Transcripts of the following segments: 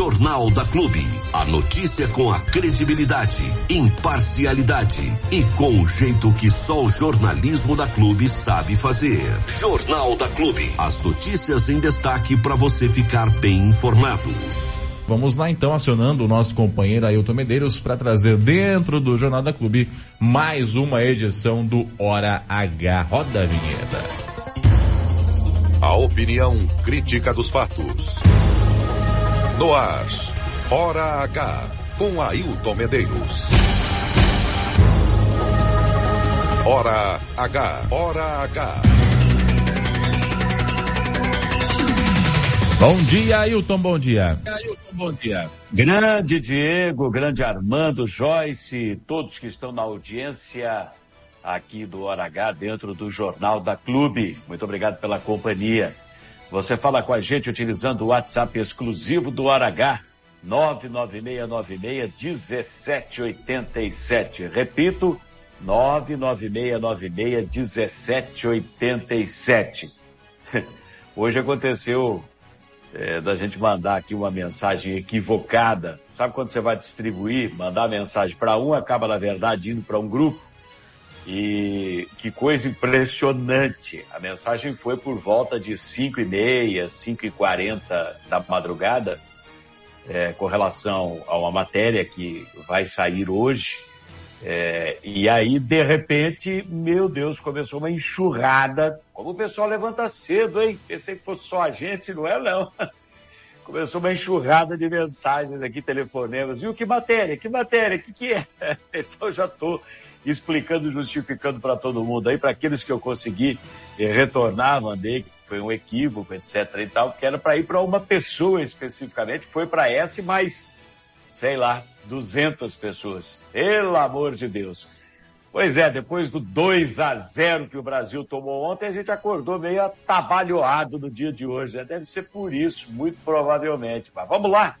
Jornal da Clube. A notícia com a credibilidade, imparcialidade e com o jeito que só o jornalismo da Clube sabe fazer. Jornal da Clube. As notícias em destaque para você ficar bem informado. Vamos lá então, acionando o nosso companheiro Ailton Medeiros para trazer dentro do Jornal da Clube mais uma edição do Hora H. Roda a vinheta. A opinião crítica dos fatos. No ar, Hora H, com Ailton Medeiros. Hora H, Hora H. Bom dia, Ailton, bom dia. Ailton, bom dia. Grande Diego, grande Armando, Joyce, todos que estão na audiência aqui do Hora H dentro do Jornal da Clube. Muito obrigado pela companhia. Você fala com a gente utilizando o WhatsApp exclusivo do Hora H, 99696-1787. Repito, 99696-1787. Hoje aconteceu é, da gente mandar aqui uma mensagem equivocada. Sabe quando você vai distribuir, mandar mensagem para um, acaba na verdade indo para um grupo? E que coisa impressionante. A mensagem foi por volta de 5 e meia, 5 e 40 da madrugada, é, com relação a uma matéria que vai sair hoje. É, e aí, de repente, meu Deus, começou uma enxurrada. Como o pessoal levanta cedo, hein? Pensei que fosse só a gente, não é não. Começou uma enxurrada de mensagens aqui, telefonemas. Viu que matéria? Que matéria? O que, que é? Então já estou explicando, justificando para todo mundo aí, para aqueles que eu consegui eh, retornar, mandei, que foi um equívoco, etc e tal, que era para ir para uma pessoa especificamente, foi para essa, mas sei lá, 200 pessoas. Pelo amor de Deus. Pois é, depois do 2 a 0 que o Brasil tomou ontem, a gente acordou meio atabalhoado no dia de hoje. Né? Deve ser por isso, muito provavelmente. Mas vamos lá.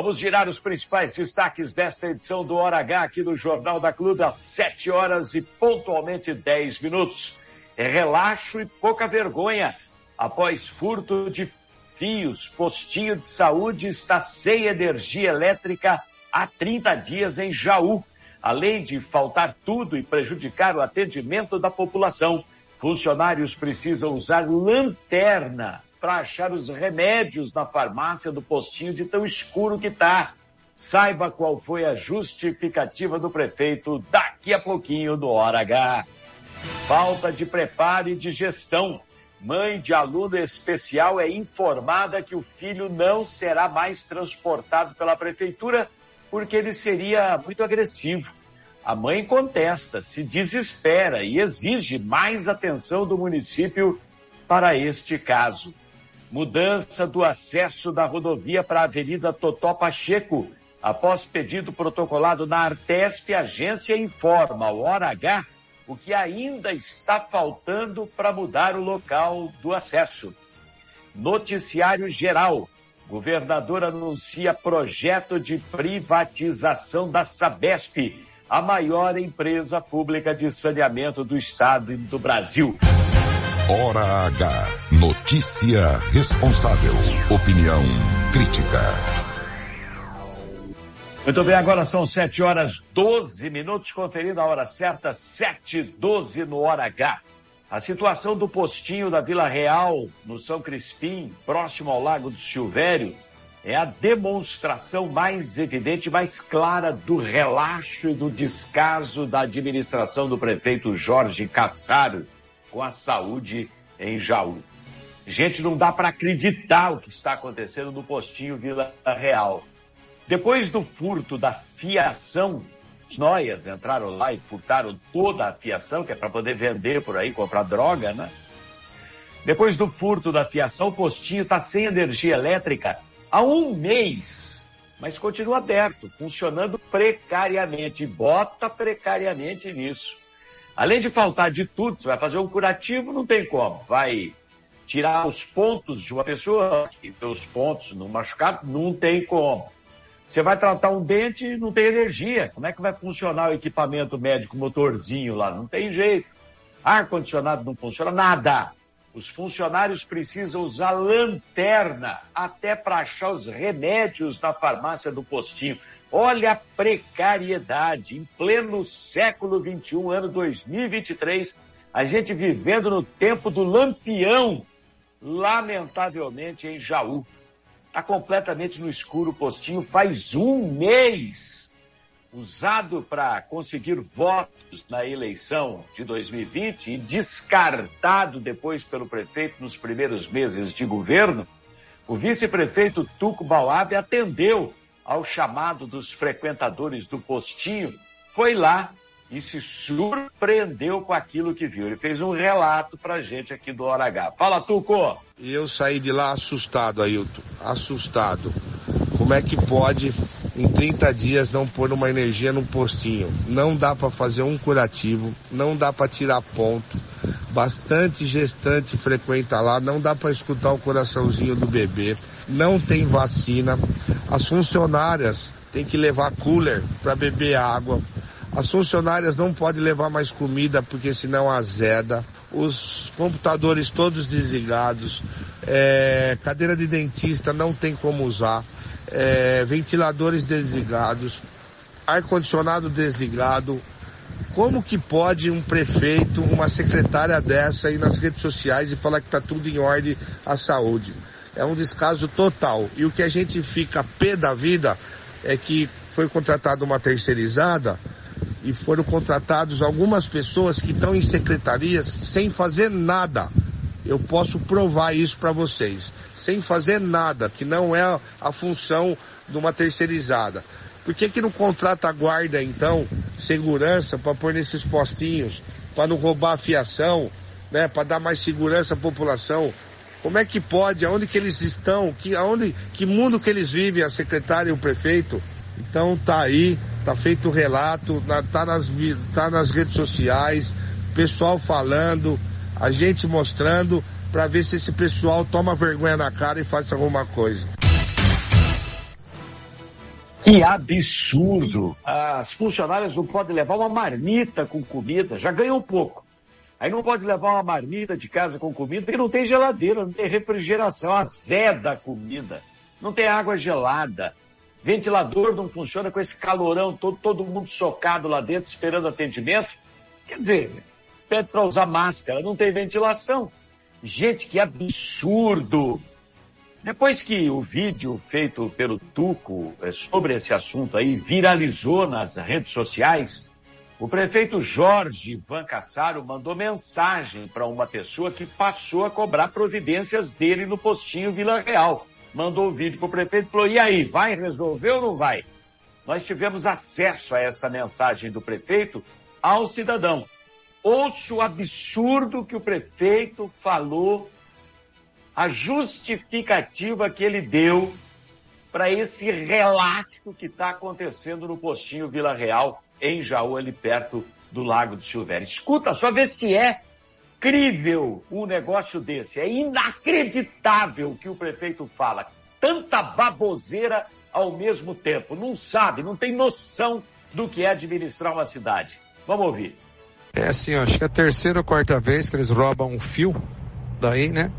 Vamos girar os principais destaques desta edição do Hora H aqui no Jornal da Clube às 7 horas e pontualmente 10 minutos. É relaxo e pouca vergonha após furto de fios. Postinho de saúde está sem energia elétrica há 30 dias em Jaú. Além de faltar tudo e prejudicar o atendimento da população, funcionários precisam usar lanterna para achar os remédios na farmácia do postinho de tão escuro que está. Saiba qual foi a justificativa do prefeito daqui a pouquinho do Hora H. Falta de preparo e de gestão mãe de aluno especial é informada que o filho não será mais transportado pela prefeitura porque ele seria muito agressivo. A mãe contesta, se desespera e exige mais atenção do município para este caso. Mudança do acesso da rodovia para a Avenida Totó Pacheco. Após pedido protocolado na Artesp, a agência informa, o hora H, o que ainda está faltando para mudar o local do acesso. Noticiário geral. Governador anuncia projeto de privatização da Sabesp, a maior empresa pública de saneamento do estado e do Brasil. Hora H. Notícia responsável. Opinião crítica. Muito bem, agora são 7 horas 12 minutos, conferindo a hora certa, 7 12 no Hora H. A situação do postinho da Vila Real, no São Crispim, próximo ao Lago do Silvério, é a demonstração mais evidente, mais clara do relaxo e do descaso da administração do prefeito Jorge Cassaro com a saúde em Jaú. Gente, não dá para acreditar o que está acontecendo no postinho Vila Real. Depois do furto da fiação, os noias entraram lá e furtaram toda a fiação, que é para poder vender por aí, comprar droga, né? Depois do furto da fiação, o postinho está sem energia elétrica há um mês, mas continua aberto, funcionando precariamente. Bota precariamente nisso. Além de faltar de tudo, você vai fazer um curativo, não tem como. Vai tirar os pontos de uma pessoa, e os pontos no machucado, não tem como. Você vai tratar um dente não tem energia. Como é que vai funcionar o equipamento médico motorzinho lá? Não tem jeito. Ar-condicionado não funciona, nada. Os funcionários precisam usar lanterna até para achar os remédios na farmácia do postinho. Olha a precariedade. Em pleno século XXI, ano 2023, a gente vivendo no tempo do lampião, lamentavelmente em Jaú. Está completamente no escuro o postinho. Faz um mês usado para conseguir votos na eleição de 2020 e descartado depois pelo prefeito nos primeiros meses de governo, o vice-prefeito Tuco Bauab atendeu ao chamado dos frequentadores do postinho, foi lá e se surpreendeu com aquilo que viu. Ele fez um relato pra gente aqui do Hora H. Fala, Tuco! E eu saí de lá assustado, Ailton, assustado. Como é que pode em 30 dias não pôr uma energia no postinho? Não dá para fazer um curativo, não dá para tirar ponto. Bastante gestante frequenta lá, não dá para escutar o coraçãozinho do bebê. Não tem vacina. As funcionárias têm que levar cooler para beber água. As funcionárias não podem levar mais comida porque senão azeda. Os computadores todos desligados. É, cadeira de dentista não tem como usar é, ventiladores desligados, ar-condicionado desligado. Como que pode um prefeito, uma secretária dessa ir nas redes sociais e falar que está tudo em ordem a saúde? É um descaso total. E o que a gente fica pé da vida é que foi contratada uma terceirizada e foram contratados algumas pessoas que estão em secretarias sem fazer nada. Eu posso provar isso para vocês, sem fazer nada, que não é a função de uma terceirizada. Por que, que não contrata guarda, então, segurança, para pôr nesses postinhos, para não roubar a fiação, né, para dar mais segurança à população? Como é que pode? Aonde que eles estão? Que, aonde, que mundo que eles vivem, a secretária e o prefeito? Então tá aí, tá feito o relato, tá nas, tá nas redes sociais, pessoal falando, a gente mostrando para ver se esse pessoal toma vergonha na cara e faz alguma coisa. Que absurdo! As funcionárias não podem levar uma marmita com comida, já ganham pouco. Aí não pode levar uma marmita de casa com comida porque não tem geladeira, não tem refrigeração, azeda a comida, não tem água gelada. Ventilador não funciona com esse calorão todo, todo mundo socado lá dentro esperando atendimento. Quer dizer, pede para usar máscara, não tem ventilação. Gente, que absurdo! Depois que o vídeo feito pelo Tuco eh, sobre esse assunto aí viralizou nas redes sociais, o prefeito Jorge Van Cassaro mandou mensagem para uma pessoa que passou a cobrar providências dele no postinho Vila Real. Mandou o vídeo para o prefeito e falou, e aí, vai resolver ou não vai? Nós tivemos acesso a essa mensagem do prefeito ao cidadão ouço o absurdo que o prefeito falou, a justificativa que ele deu para esse relaxo que está acontecendo no postinho Vila Real, em Jaú, ali perto do Lago do Silvério. Escuta só ver se é crível um negócio desse. É inacreditável que o prefeito fala. Tanta baboseira ao mesmo tempo. Não sabe, não tem noção do que é administrar uma cidade. Vamos ouvir. É assim, ó, acho que é a terceira ou quarta vez que eles roubam um fio daí, né?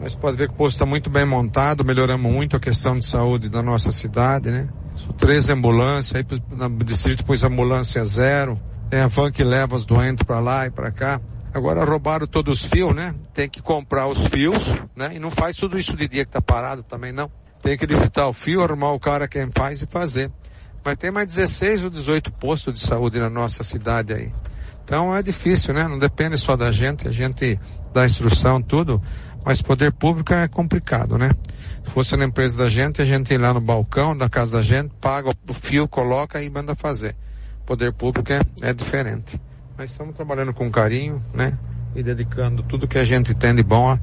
Mas pode ver que o posto está muito bem montado, melhoramos muito a questão de saúde da nossa cidade, né? São três ambulâncias, aí no distrito pôs ambulância zero, tem a van que leva os doentes para lá e para cá. Agora roubaram todos os fios, né? Tem que comprar os fios, né? E não faz tudo isso de dia que tá parado também não. Tem que licitar o fio, arrumar o cara quem faz e fazer. Mas tem mais 16 ou 18 postos de saúde na nossa cidade aí. Então é difícil, né? Não depende só da gente, a gente dá instrução, tudo, mas poder público é complicado, né? Se fosse na empresa da gente, a gente ir lá no balcão da casa da gente, paga o fio, coloca e manda fazer. Poder público é, é diferente. Mas estamos trabalhando com carinho, né? E dedicando tudo que a gente tem de bom à,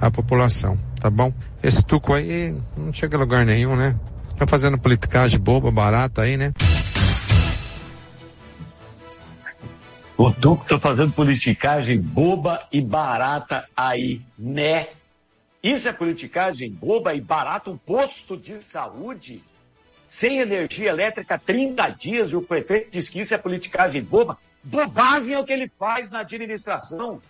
à população, tá bom? Esse tuco aí não chega a lugar nenhum, né? Tá fazendo politicagem boba, barata aí, né? O Duque está fazendo politicagem boba e barata aí, né? Isso é politicagem boba e barata, um posto de saúde sem energia elétrica 30 dias e o prefeito diz que isso é politicagem boba. Bobagem é o que ele faz na administração.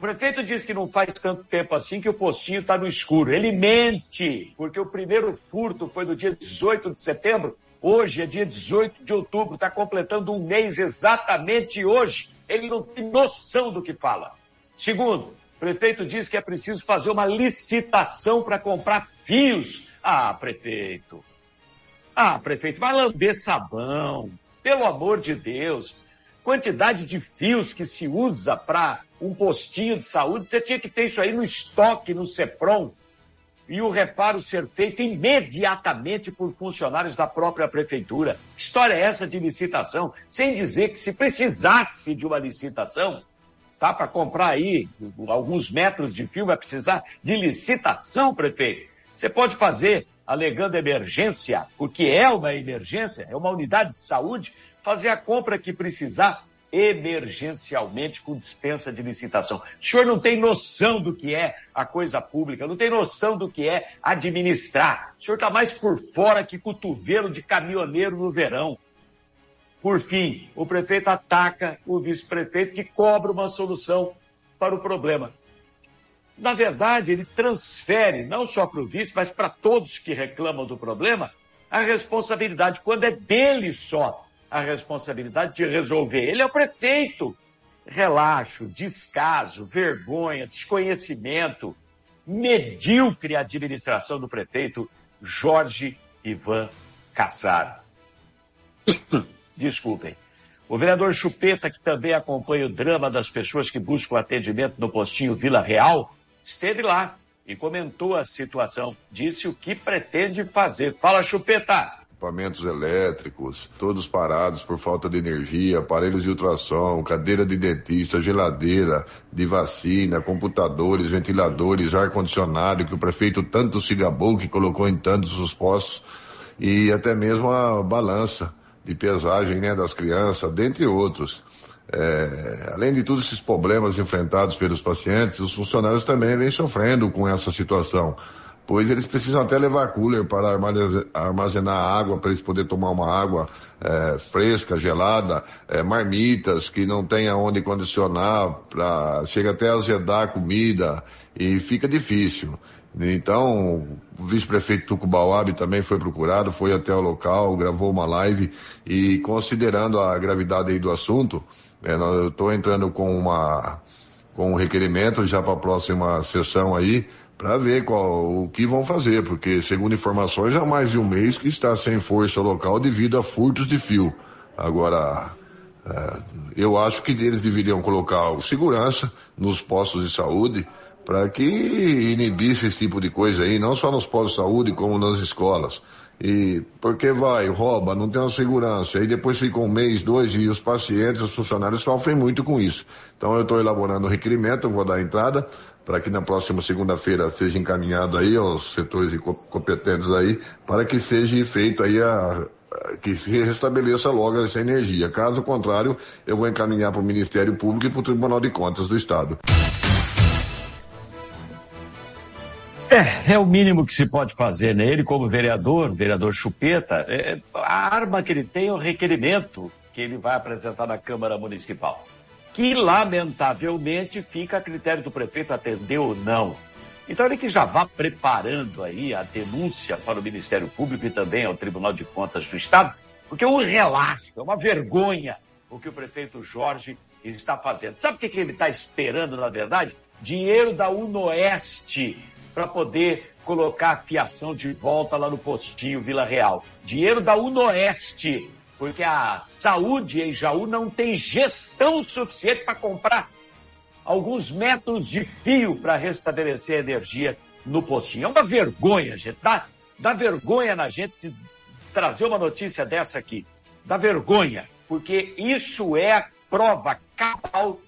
prefeito diz que não faz tanto tempo assim que o postinho está no escuro. Ele mente, porque o primeiro furto foi no dia 18 de setembro. Hoje é dia 18 de outubro, está completando um mês exatamente hoje. Ele não tem noção do que fala. Segundo, o prefeito diz que é preciso fazer uma licitação para comprar fios. Ah, prefeito. Ah, prefeito, vai lamber sabão. Pelo amor de Deus. Quantidade de fios que se usa para um postinho de saúde, você tinha que ter isso aí no estoque, no CEPROM, e o reparo ser feito imediatamente por funcionários da própria prefeitura. História é essa de licitação? Sem dizer que se precisasse de uma licitação, tá? Para comprar aí alguns metros de fio vai precisar de licitação, prefeito. Você pode fazer alegando emergência, porque é uma emergência, é uma unidade de saúde, fazer a compra que precisar emergencialmente com dispensa de licitação. O senhor não tem noção do que é a coisa pública, não tem noção do que é administrar. O senhor está mais por fora que cotovelo de caminhoneiro no verão. Por fim, o prefeito ataca o vice-prefeito que cobra uma solução para o problema. Na verdade, ele transfere, não só para o vice, mas para todos que reclamam do problema, a responsabilidade, quando é dele só a responsabilidade de resolver. Ele é o prefeito. Relaxo, descaso, vergonha, desconhecimento, medíocre administração do prefeito Jorge Ivan Cassar. Desculpem. O vereador Chupeta, que também acompanha o drama das pessoas que buscam atendimento no postinho Vila Real, esteve lá e comentou a situação. Disse o que pretende fazer. Fala, Chupeta! equipamentos elétricos, todos parados por falta de energia, aparelhos de ultrassom, cadeira de dentista, geladeira de vacina, computadores, ventiladores, ar-condicionado, que o prefeito tanto se gabou que colocou em tantos os postos, e até mesmo a balança de pesagem né, das crianças, dentre outros. É, além de todos esses problemas enfrentados pelos pacientes, os funcionários também vêm sofrendo com essa situação pois eles precisam até levar cooler para armazenar água, para eles poderem tomar uma água é, fresca, gelada, é, marmitas que não tem aonde condicionar, pra, chega até a azedar a comida e fica difícil. Então, o vice-prefeito Tucubauabe também foi procurado, foi até o local, gravou uma live e considerando a gravidade aí do assunto, eu estou entrando com uma com um requerimento já para a próxima sessão aí, para ver qual, o que vão fazer, porque segundo informações há mais de um mês que está sem força local devido a furtos de fio. Agora, é, eu acho que eles deveriam colocar segurança nos postos de saúde para que inibisse esse tipo de coisa aí, não só nos postos de saúde como nas escolas. E porque vai, rouba, não tem uma segurança. Aí depois fica um mês, dois, e os pacientes, os funcionários sofrem muito com isso. Então eu estou elaborando o requerimento, vou dar entrada para que na próxima segunda-feira seja encaminhado aí aos setores competentes aí, para que seja feito aí a, que se restabeleça logo essa energia. Caso contrário, eu vou encaminhar para o Ministério Público e para o Tribunal de Contas do Estado. É, é o mínimo que se pode fazer, né? Ele como vereador, vereador Chupeta, é, a arma que ele tem é o requerimento que ele vai apresentar na Câmara Municipal que lamentavelmente fica a critério do prefeito atender ou não. Então ele que já vá preparando aí a denúncia para o Ministério Público e também ao Tribunal de Contas do Estado, porque é um relaxo, é uma vergonha o que o prefeito Jorge está fazendo. Sabe o que, ele está esperando, na verdade? Dinheiro da Unoeste para poder colocar a fiação de volta lá no postinho Vila Real. Dinheiro da Unoeste porque a saúde em Jaú não tem gestão suficiente para comprar alguns metros de fio para restabelecer a energia no postinho. É uma vergonha, gente. Dá, dá vergonha na gente trazer uma notícia dessa aqui. Dá vergonha, porque isso é a prova cabal,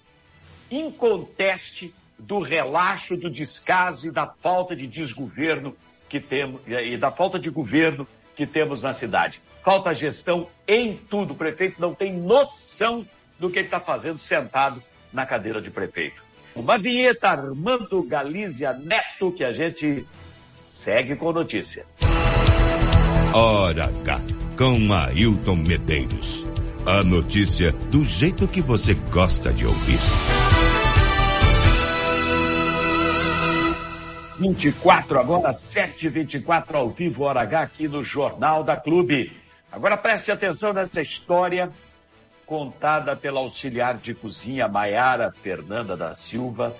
inconteste, do relaxo, do descaso e da falta de desgoverno que temos, e da falta de governo que temos na cidade falta gestão em tudo. O prefeito não tem noção do que ele está fazendo sentado na cadeira de prefeito. Uma vinheta Armando Galícia Neto que a gente segue com notícia. Hora H, com Ailton Medeiros. A notícia do jeito que você gosta de ouvir. 7h24 agora, 7h24 ao vivo, hora H, aqui no Jornal da Clube. Agora preste atenção nessa história contada pela auxiliar de cozinha Maiara Fernanda da Silva,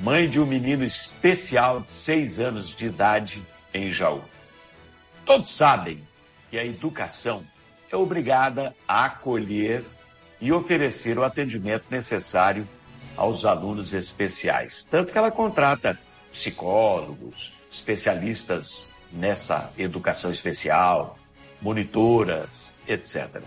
mãe de um menino especial de seis anos de idade em Jaú. Todos sabem que a educação é obrigada a acolher e oferecer o atendimento necessário aos alunos especiais. Tanto que ela contrata psicólogos, especialistas nessa educação especial, monitoras, etc.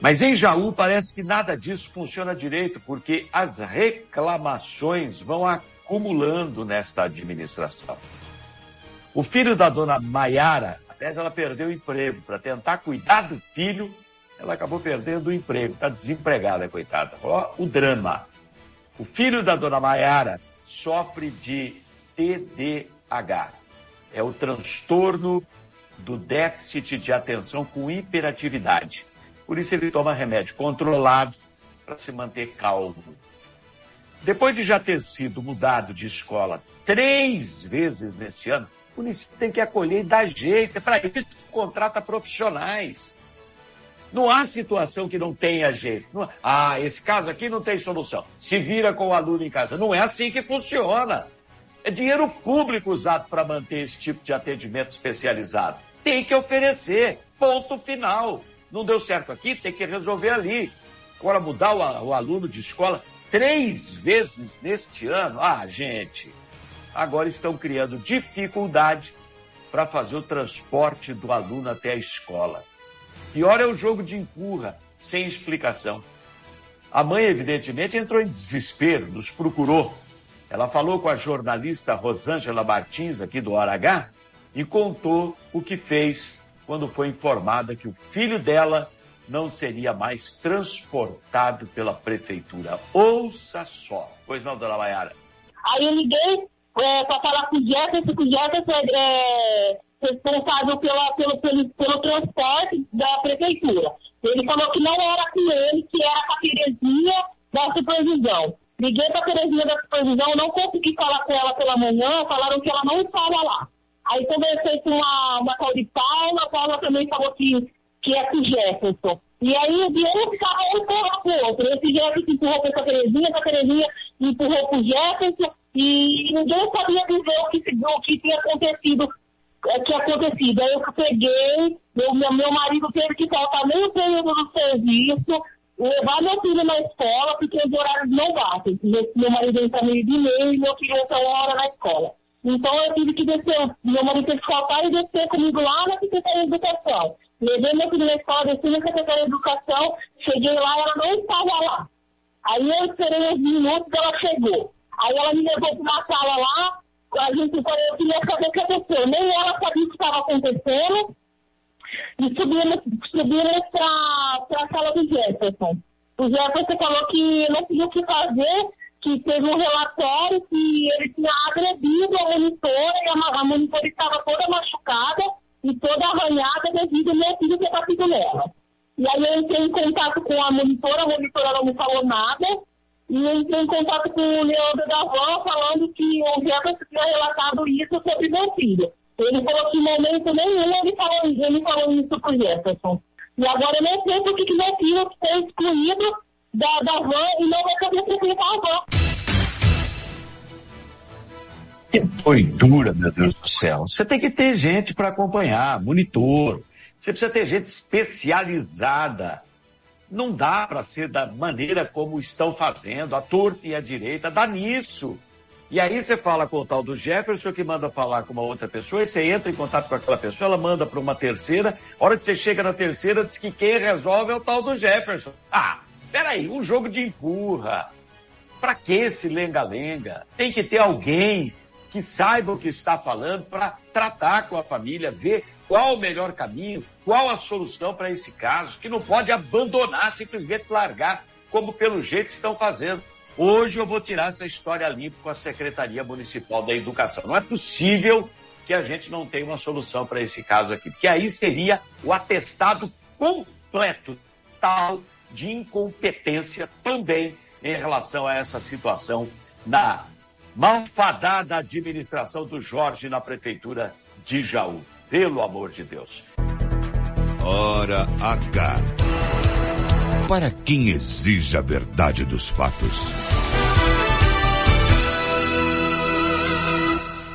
Mas em Jaú parece que nada disso funciona direito, porque as reclamações vão acumulando nesta administração. O filho da dona Maiara, até ela perdeu o emprego, para tentar cuidar do filho, ela acabou perdendo o emprego, está desempregada, coitada. Ó, o drama. O filho da dona Maiara sofre de TDAH. É o transtorno do déficit de atenção com hiperatividade. Por isso ele toma remédio controlado para se manter calmo. Depois de já ter sido mudado de escola três vezes neste ano, o município tem que acolher e dar jeito. É para isso que contrata profissionais. Não há situação que não tenha jeito. Não... Ah, esse caso aqui não tem solução. Se vira com o aluno em casa. Não é assim que funciona. É dinheiro público usado para manter esse tipo de atendimento especializado. Tem que oferecer. Ponto final. Não deu certo aqui, tem que resolver ali. Agora mudar o, o aluno de escola três vezes neste ano. Ah, gente, agora estão criando dificuldade para fazer o transporte do aluno até a escola. Pior é o jogo de empurra, sem explicação. A mãe, evidentemente, entrou em desespero, nos procurou. Ela falou com a jornalista Rosângela Martins, aqui do Hora H, e contou o que fez quando foi informada que o filho dela não seria mais transportado pela prefeitura. Ouça só. Pois não, dona Maiara? Aí eu liguei é, para falar com o Jefferson, que o Jefferson é, é responsável pela, pelo, pelo, pelo transporte da prefeitura. Ele falou que não era com ele, que era com a Terezinha da supervisão. Liguei para a Terezinha da supervisão, não consegui falar com ela pela manhã, falaram que ela não estava lá. Aí conversei com uma, uma tal de Paula, a Paula também falou que, que é com o Jefferson. E aí o dinheiro ficava um empurrar pro outro. Esse Jefferson empurrou para essa Terezinha, essa Terezinha empurrou pro Jefferson, e ninguém sabia dizer o que, o que tinha acontecido. É, tinha acontecido. Aí eu peguei, meu, meu marido teve que faltar meio período do serviço, levar meu filho na escola, porque os horários não batem. Meu marido entra meio de meio e meu filho entra uma hora na escola. Então eu tive que descer, meu marido teve que faltar e descer comigo lá na Secretaria de Educação. Levei meu filho na escola, desci na Secretaria de Educação, cheguei lá ela não estava lá. Aí eu esperei uns minutos e ela chegou. Aí ela me levou para uma sala lá, a gente eu queria saber o que aconteceu. Nem ela sabia o que estava acontecendo. E subimos, subimos para a sala do Jefferson. O Jefferson falou que não tinha o que fazer, que teve um relatório que ele tinha agredido a monitora e a, a monitora estava toda machucada e toda arranhada devido ao meu filho ter batido nela. E aí eu entrei em contato com a monitora, a monitora não me falou nada, e eu entrei em contato com o Leandro da Van falando que o Jefferson tinha relatado isso sobre meu filho. Ele falou que em momento nenhum ele falou, ele falou isso pro Jefferson. E agora eu não sei por que meu filho foi excluído da, da van e não vai poder frequentar a van. Que doidura, meu Deus do céu. Você tem que ter gente para acompanhar, monitor. Você precisa ter gente especializada. Não dá para ser da maneira como estão fazendo, a torta e a direita, dá nisso. E aí você fala com o tal do Jefferson que manda falar com uma outra pessoa, e você entra em contato com aquela pessoa, ela manda para uma terceira, a hora que você chega na terceira, diz que quem resolve é o tal do Jefferson. Ah, Peraí, um jogo de empurra. Para que esse lenga-lenga? Tem que ter alguém que saiba o que está falando para tratar com a família, ver qual o melhor caminho, qual a solução para esse caso, que não pode abandonar, simplesmente largar, como pelo jeito estão fazendo. Hoje eu vou tirar essa história limpa com a Secretaria Municipal da Educação. Não é possível que a gente não tenha uma solução para esse caso aqui, porque aí seria o atestado completo, tal de incompetência também em relação a essa situação na malfadada administração do Jorge na prefeitura de Jaú. Pelo amor de Deus. Hora H. Para quem exige a verdade dos fatos.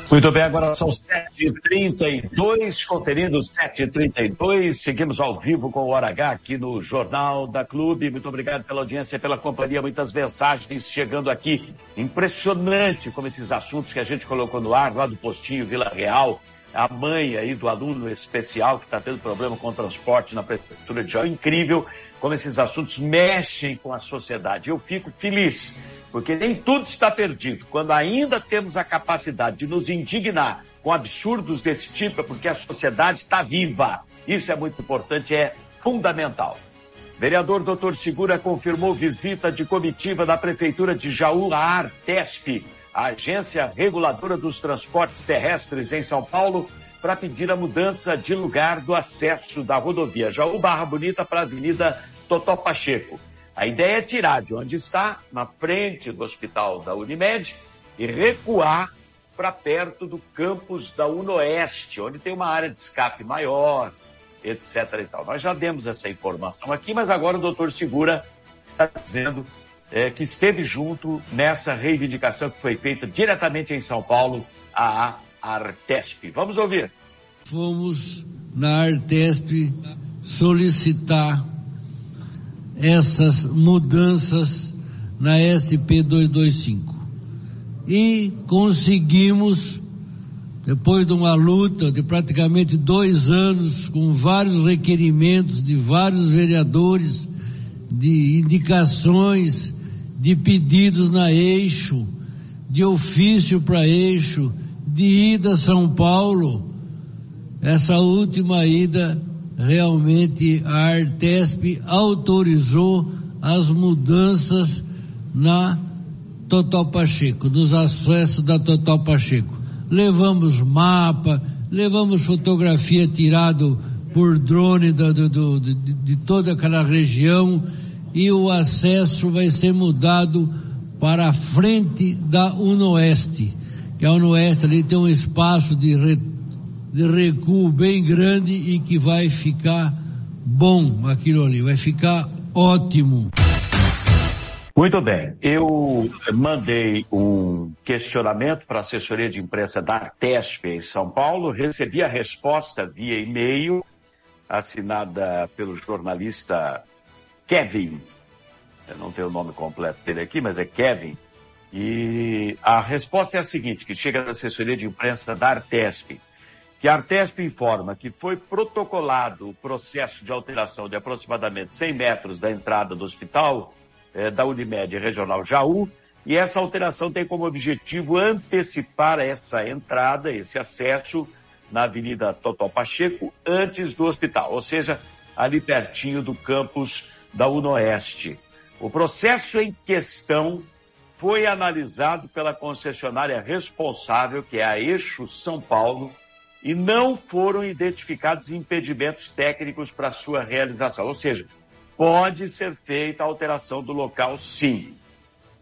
Muito bem, agora são 7h32, conferindo 7h32. Seguimos ao vivo com o Hora H aqui no Jornal da Clube. Muito obrigado pela audiência, pela companhia, muitas mensagens chegando aqui. Impressionante como esses assuntos que a gente colocou no ar, lá do postinho Vila Real, a mãe aí do aluno especial que está tendo problema com o transporte na prefeitura de Jó. Incrível como esses assuntos mexem com a sociedade. Eu fico feliz porque nem tudo está perdido. Quando ainda temos a capacidade de nos indignar com absurdos desse tipo, é porque a sociedade está viva. Isso é muito importante, é fundamental. Vereador Dr. Segura confirmou visita de comitiva da Prefeitura de Jaú à Artesp, a agência reguladora dos transportes terrestres em São Paulo, para pedir a mudança de lugar do acesso da rodovia Jaú Barra Bonita para a Avenida Totó Pacheco. A ideia é tirar de onde está, na frente do hospital da Unimed, e recuar para perto do campus da Unoeste, onde tem uma área de escape maior, etc. E tal. Nós já demos essa informação aqui, mas agora o doutor Segura está dizendo é, que esteve junto nessa reivindicação que foi feita diretamente em São Paulo, a Artesp. Vamos ouvir. Fomos na Artesp solicitar essas mudanças na SP 225. E conseguimos, depois de uma luta de praticamente dois anos, com vários requerimentos de vários vereadores, de indicações, de pedidos na eixo, de ofício para eixo, de ida a São Paulo, essa última ida realmente a Artesp autorizou as mudanças na Total Pacheco, nos acessos da Total Pacheco. Levamos mapa, levamos fotografia tirado por drone do, do, do, de, de toda aquela região e o acesso vai ser mudado para a frente da Unoeste, que a Unoeste ali tem um espaço de retorno de recuo bem grande e que vai ficar bom aquilo ali, vai ficar ótimo. Muito bem. Eu mandei um questionamento para a assessoria de imprensa da Artesp em São Paulo, recebi a resposta via e-mail, assinada pelo jornalista Kevin. Eu não tenho o nome completo dele aqui, mas é Kevin. E a resposta é a seguinte, que chega da assessoria de imprensa da Artesp que a Artesp informa que foi protocolado o processo de alteração de aproximadamente 100 metros da entrada do hospital eh, da Unimed Regional Jaú, e essa alteração tem como objetivo antecipar essa entrada, esse acesso na Avenida Totó Pacheco, antes do hospital, ou seja, ali pertinho do campus da Unoeste. O processo em questão foi analisado pela concessionária responsável, que é a Eixo São Paulo, e não foram identificados impedimentos técnicos para sua realização. Ou seja, pode ser feita a alteração do local sim.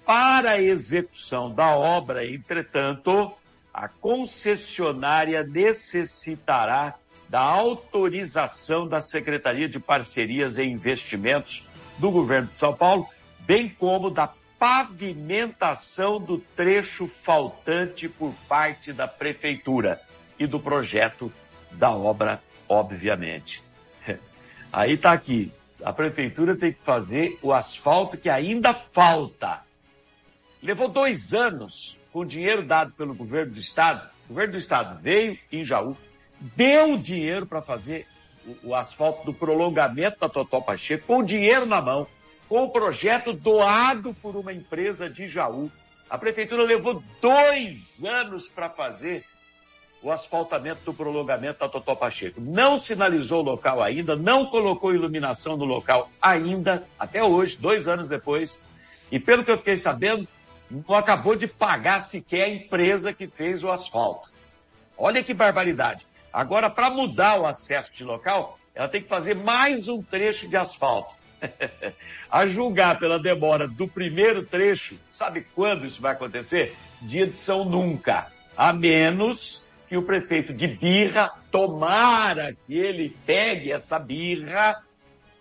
Para a execução da obra, entretanto, a concessionária necessitará da autorização da Secretaria de Parcerias e Investimentos do Governo de São Paulo, bem como da pavimentação do trecho faltante por parte da Prefeitura e do projeto da obra, obviamente. Aí está aqui. A prefeitura tem que fazer o asfalto que ainda falta. Levou dois anos com dinheiro dado pelo governo do estado. O governo do estado veio em Jaú, deu dinheiro para fazer o, o, asfalto do prolongamento da Totó Pacheco, com dinheiro na mão, com o projeto doado por uma empresa de Jaú. A prefeitura levou dois anos para fazer o asfaltamento do prolongamento da Totó Pacheco. Não sinalizou o local ainda, não colocou iluminação no local ainda, até hoje, dois anos depois. E pelo que eu fiquei sabendo, não acabou de pagar sequer a empresa que fez o asfalto. Olha que barbaridade. Agora, para mudar o acesso de local, ela tem que fazer mais um trecho de asfalto. a julgar pela demora do primeiro trecho, sabe quando isso vai acontecer? Dia de São Nunca. A menos que o prefeito de birra, tomara que ele pegue essa birra,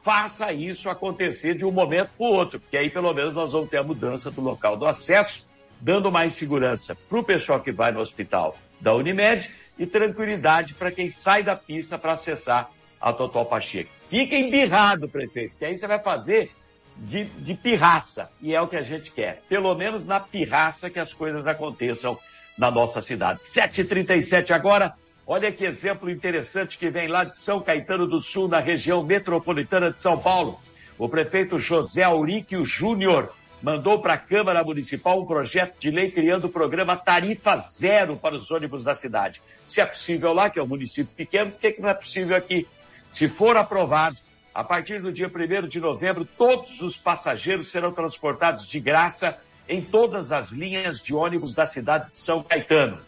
faça isso acontecer de um momento para o outro, porque aí pelo menos nós vamos ter a mudança do local do acesso, dando mais segurança para o pessoal que vai no hospital da Unimed e tranquilidade para quem sai da pista para acessar a Total Pacheco. Fica embirrado, prefeito, que aí você vai fazer de, de pirraça, e é o que a gente quer. Pelo menos na pirraça que as coisas aconteçam na nossa cidade. 7h37 agora. Olha que exemplo interessante que vem lá de São Caetano do Sul, na região metropolitana de São Paulo. O prefeito José Auríquio Júnior mandou para a Câmara Municipal um projeto de lei criando o programa Tarifa Zero para os ônibus da cidade. Se é possível lá, que é um município pequeno, por que, que não é possível aqui? Se for aprovado, a partir do dia 1 de novembro, todos os passageiros serão transportados de graça em todas as linhas de ônibus da cidade de São Caetano.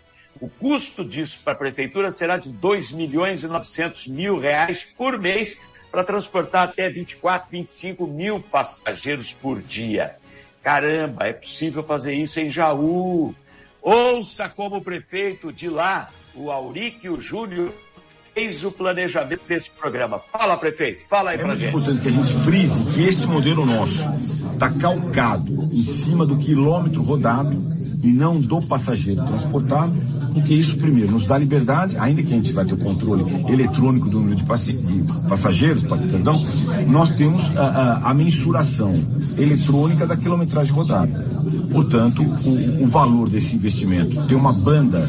O custo disso para a prefeitura será de 2 milhões e 900 mil reais por mês para transportar até 24, 25 mil passageiros por dia. Caramba, é possível fazer isso em Jaú. Ouça como o prefeito de lá, o Auríquio Júnior, fez o planejamento desse programa. Fala, prefeito, fala aí é pra muito importante que a gente frise que esse modelo nosso está calcado em cima do quilômetro rodado e não do passageiro transportado, porque isso, primeiro, nos dá liberdade, ainda que a gente vai ter o controle eletrônico do número de, passageiros, pa- perdão, nós temos a, a- a mensuração eletrônica da quilometragem rodada. Portanto, o, o valor desse investimento tem uma banda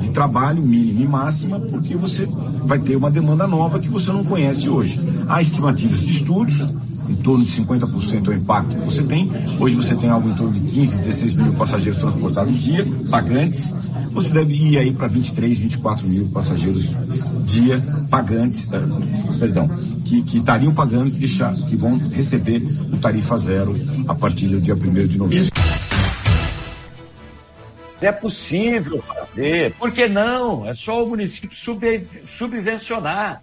de trabalho mínima e máxima, porque você vai ter uma demanda nova que você não conhece hoje. Há estimativas de estudos, em torno de 50% é o impacto que você tem. Hoje você tem algo em torno de 15, 16 mil passageiros transportados dia, pagantes. Você deve ir aí para 23, 24 mil passageiros dia, pagantes, eh, perdão, que, que estariam pagando, deixar, que vão receber o tarifa zero a partir do dia 1 de novembro. É possível fazer. Por que não? É só o município sub- subvencionar.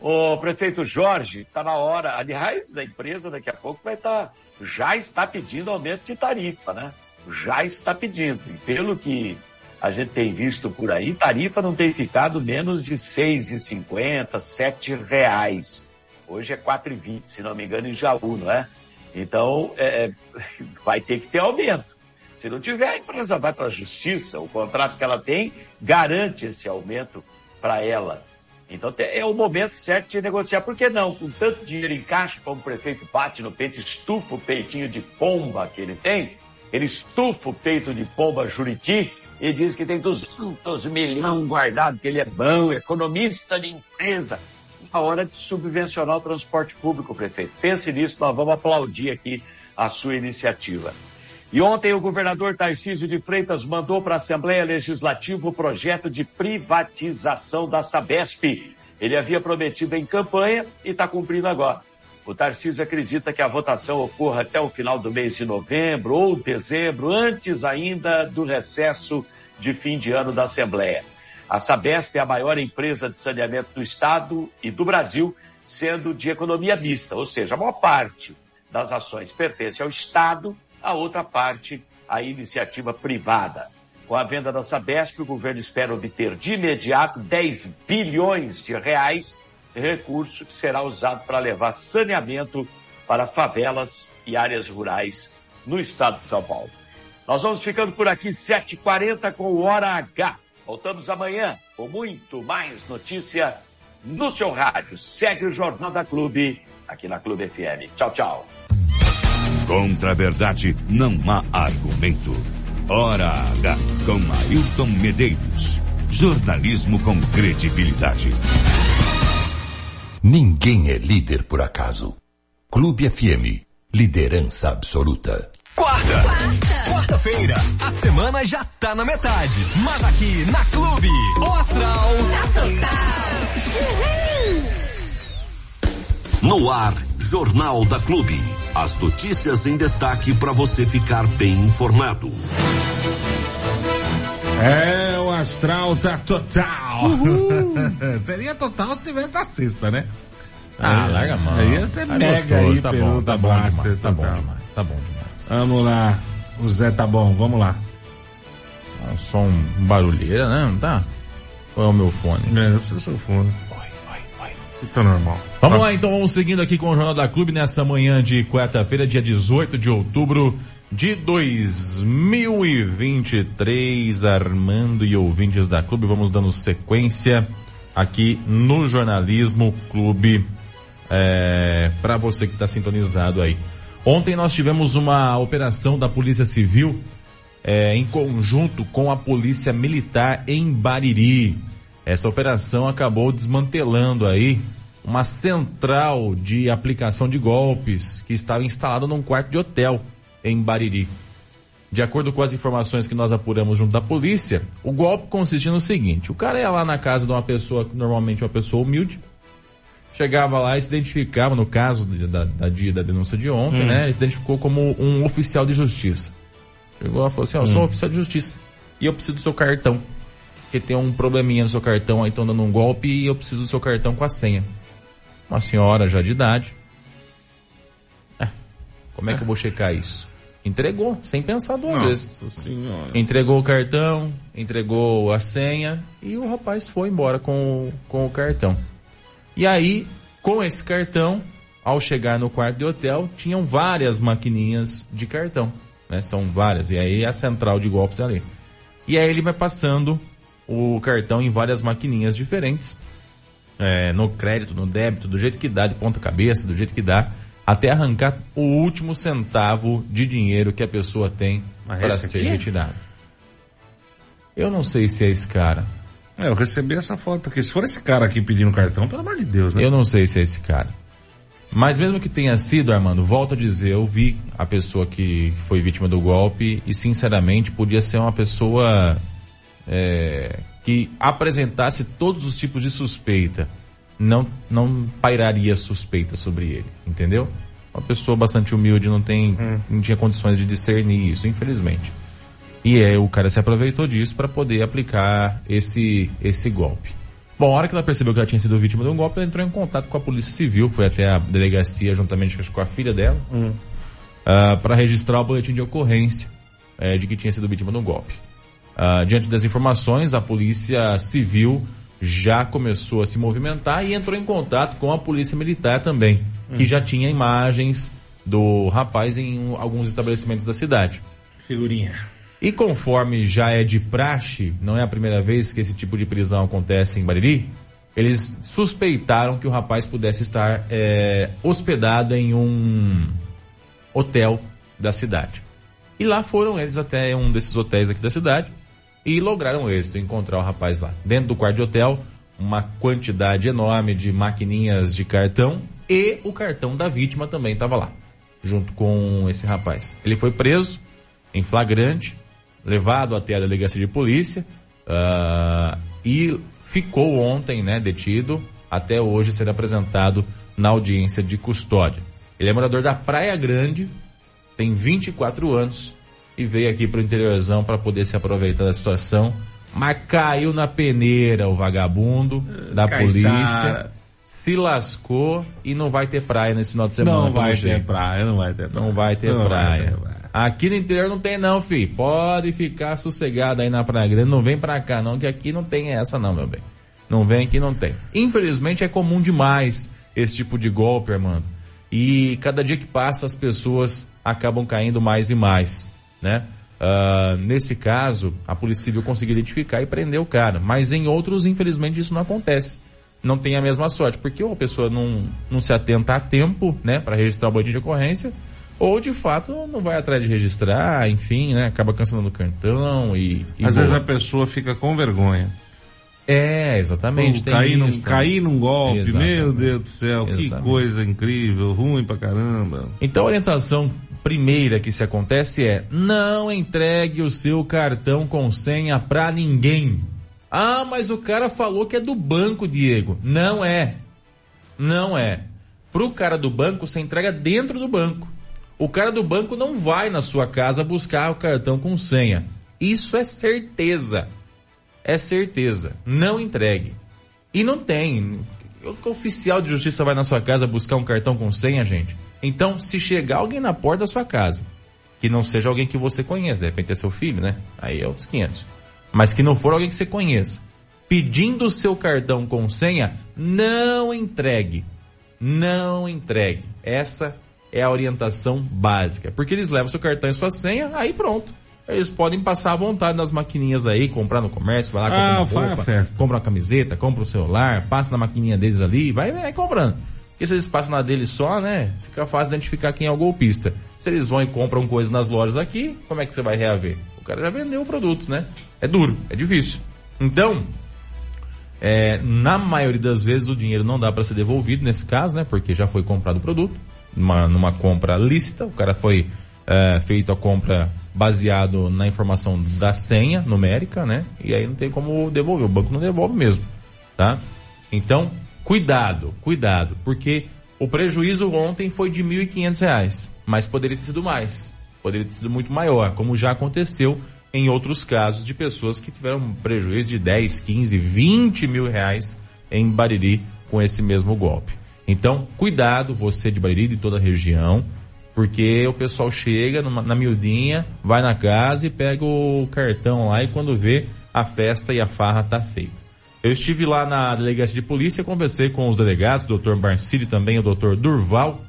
O prefeito Jorge está na hora, aliás, da empresa daqui a pouco vai estar, já está pedindo aumento de tarifa, né? Já está pedindo. E pelo que a gente tem visto por aí, tarifa não tem ficado menos de R$ 6,50, 7 reais. Hoje é 4,20, se não me engano, em Jaú, não é? Então, é, vai ter que ter aumento. Se não tiver, a empresa vai para a justiça. O contrato que ela tem garante esse aumento para ela. Então é o momento certo de negociar. Por que não? Com tanto dinheiro em caixa, como o prefeito bate no peito, estufa o peitinho de pomba que ele tem, ele estufa o peito de pomba Juriti e diz que tem 200 milhões guardado, que ele é bom, economista de empresa. A hora de subvencionar o transporte público, prefeito. Pense nisso, nós vamos aplaudir aqui a sua iniciativa. E ontem o governador Tarcísio de Freitas mandou para a Assembleia Legislativa o projeto de privatização da Sabesp. Ele havia prometido em campanha e está cumprindo agora. O Tarcísio acredita que a votação ocorra até o final do mês de novembro ou dezembro, antes ainda do recesso de fim de ano da Assembleia. A Sabesp é a maior empresa de saneamento do Estado e do Brasil, sendo de economia mista, ou seja, a maior parte das ações pertence ao Estado, a outra parte à iniciativa privada. Com a venda da Sabesp, o governo espera obter de imediato 10 bilhões de reais, recurso que será usado para levar saneamento para favelas e áreas rurais no estado de São Paulo. Nós vamos ficando por aqui, 7h40 com o Hora H. Voltamos amanhã com muito mais notícia no seu rádio. Segue o Jornal da Clube, aqui na Clube FM. Tchau, tchau. Contra a verdade não há argumento. Hora H com Ailton Medeiros. Jornalismo com credibilidade. Ninguém é líder por acaso. Clube FM. Liderança absoluta. Quarta. Quarta-feira. A semana já tá na metade. Mas aqui na Clube, o Astral. No ar, Jornal da Clube. As notícias em destaque para você ficar bem informado. É, o astral tá total. Seria total se tivesse na sexta, né? Ah, Aí- larga a mão. Aí ia ser Tá mega gostoso, aí, tá bom, tá bom demais, tá bom demais, tá bom demais. Vamos lá. O Zé tá bom, vamos lá. Ah, Só um barulheira, né? Não tá? Ou é o meu fone? É, deve ser o seu fone. Tá normal. Vamos Tá. lá então, vamos seguindo aqui com o Jornal da Clube nessa manhã de quarta-feira, dia 18 de outubro de 2023. Armando e ouvintes da Clube, vamos dando sequência aqui no Jornalismo Clube é, para você que está sintonizado aí. Ontem nós tivemos uma operação da Polícia Civil é, em conjunto com a Polícia Militar em Bariri. Essa operação acabou desmantelando aí uma central de aplicação de golpes que estava instalada num quarto de hotel em Bariri. De acordo com as informações que nós apuramos junto da polícia, o golpe consistia no seguinte: o cara ia lá na casa de uma pessoa, normalmente uma pessoa humilde, chegava lá e se identificava, no caso da, da, da, denúncia de ontem, Hum. né? Ele se identificou como um oficial de justiça. Chegou lá e falou assim: ó, eu sou Hum. um oficial de justiça e eu preciso do seu cartão. Porque tem um probleminha no seu cartão, aí estão dando um golpe e eu preciso do seu cartão com a senha. Uma senhora já de idade. É, como é que eu vou checar isso? Entregou, sem pensar duas Nossa vezes. senhora. Entregou o cartão, entregou a senha e o rapaz foi embora com, o- com o cartão. E aí, com esse cartão, ao chegar no quarto de hotel, tinham várias maquininhas de cartão. Né? São várias. E aí a central de golpes é ali. E aí ele vai passando o cartão em várias maquininhas diferentes. é, no crédito, no débito, do jeito que dá, de ponta cabeça, do jeito que dá, até arrancar o último centavo de dinheiro que a pessoa tem Mas para ser aqui? retirado. Eu não sei se é esse cara. É, eu recebi essa foto aqui. Se for esse cara aqui pedindo cartão, pelo amor de Deus, né? Eu não sei se é esse cara. Mas mesmo que tenha sido, Armando, volto a dizer, eu vi a pessoa que foi vítima do golpe e sinceramente podia ser uma pessoa é, que apresentasse todos os tipos de suspeita. Não, não pairaria suspeita sobre ele, entendeu? Uma pessoa bastante humilde não tem, não tinha condições de discernir isso, infelizmente. E aí o cara se aproveitou disso para poder aplicar esse, esse golpe. Bom, a hora que ela percebeu que ela tinha sido vítima de um golpe, ela entrou em contato com a Polícia Civil, foi até a delegacia juntamente com a filha dela, para registrar o boletim de ocorrência eh, de que tinha sido vítima de um golpe. Ah, diante das informações, a Polícia Civil já começou a se movimentar e entrou em contato com a Polícia Militar também, que já tinha imagens do rapaz em alguns estabelecimentos da cidade. Figurinha. E conforme já é de praxe, não é a primeira vez que esse tipo de prisão acontece em Bariri, eles suspeitaram que o rapaz pudesse estar eh, hospedado em um hotel da cidade. E lá foram eles até um desses hotéis aqui da cidade e lograram êxito, encontrar o rapaz lá. Dentro do quarto de hotel, uma quantidade enorme de maquininhas de cartão e o cartão da vítima também estava lá, junto com esse rapaz. Ele foi preso em flagrante, levado até a delegacia de polícia ah, e ficou ontem, né, detido, até hoje ser apresentado na audiência de custódia. Ele é morador da Praia Grande, tem 24 anos e veio aqui para o interiorzão para poder se aproveitar da situação, mas caiu na peneira o vagabundo da polícia, se lascou e não vai ter praia nesse final de semana. Não vai ter jeito. praia, não vai ter praia. Não vai ter Não vai praia. ter praia. Aqui no interior não tem não, filho. Pode ficar sossegado aí na Praia Grande. Não vem pra cá não, que aqui não tem essa não, meu bem. Não vem aqui, não tem. Infelizmente é comum demais esse tipo de golpe, Armando. E cada dia que passa as pessoas acabam caindo mais e mais, né? Ah, nesse caso, a Polícia Civil conseguiu identificar e prender o cara. Mas em outros, infelizmente, isso não acontece. Não tem a mesma sorte, porque ou a pessoa não, não se atenta a tempo, né, para registrar o boletim de ocorrência, ou de fato não vai atrás de registrar, enfim, né, acaba cancelando o cartão e... e Às boa. vezes a pessoa fica com vergonha. É, exatamente. Cair, num, cair num golpe, Exatamente. meu Deus do céu, que Exatamente. coisa incrível, ruim pra caramba. Então a orientação primeira que se acontece é não entregue o seu cartão com senha pra ninguém. Ah, mas o cara falou que é do banco, Diego. Não é. Não é. Pro cara do banco, você entrega dentro do banco. O cara do banco não vai na sua casa buscar o cartão com senha. Isso é certeza. É certeza. Não entregue. E não tem. O oficial de justiça vai na sua casa buscar um cartão com senha, gente? Então, se chegar alguém na porta da sua casa, que não seja alguém que você conheça, de repente é seu filho, né? Aí é outros 500. Mas que não for alguém que você conheça, pedindo o seu cartão com senha, não entregue. Não entregue. Essa é a orientação básica. Porque eles levam seu cartão e sua senha, aí pronto. Eles podem passar à vontade nas maquininhas aí, comprar no comércio, vai lá, compra Ah, uma vai a roupa, compra uma camiseta, compra um celular, passa na maquininha deles ali, vai, vai comprando. Porque se eles passam na deles só, né, fica fácil identificar quem é o golpista. Se eles vão e compram coisas nas lojas aqui, como é que você vai reaver? O cara já vendeu o produto, né? É duro, é difícil. Então, é, na maioria das vezes o dinheiro não dá para ser devolvido nesse caso, né? Porque já foi comprado o produto, numa, numa compra lícita, o cara foi é, feito a compra baseado na informação da senha numérica, né? E aí não tem como devolver, o banco não devolve mesmo, tá? Então, cuidado, cuidado, porque o prejuízo ontem foi de 1.500 reais, mas poderia ter sido mais, poderia ter sido muito maior, como já aconteceu em outros casos de pessoas que tiveram um prejuízo de 10, 15, 20 mil reais em Bariri com esse mesmo golpe. Então, cuidado você de Bariri de toda a região, porque o pessoal chega numa, na miudinha, vai na casa e pega o cartão lá e quando vê, a festa e a farra tá feita. Eu estive lá na delegacia de polícia, conversei com os delegados, o Dr. Marcílio também, o Dr. Durval,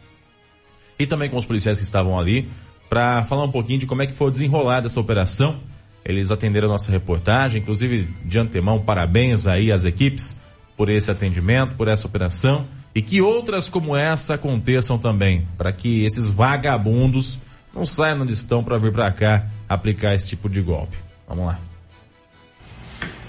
e também com os policiais que estavam ali, para falar um pouquinho de como é que foi desenrolada essa operação. Eles atenderam a nossa reportagem, inclusive de antemão, parabéns aí às equipes por esse atendimento, por essa operação e que outras como essa aconteçam também, para que esses vagabundos não saiam onde estão para vir para cá aplicar esse tipo de golpe. Vamos lá.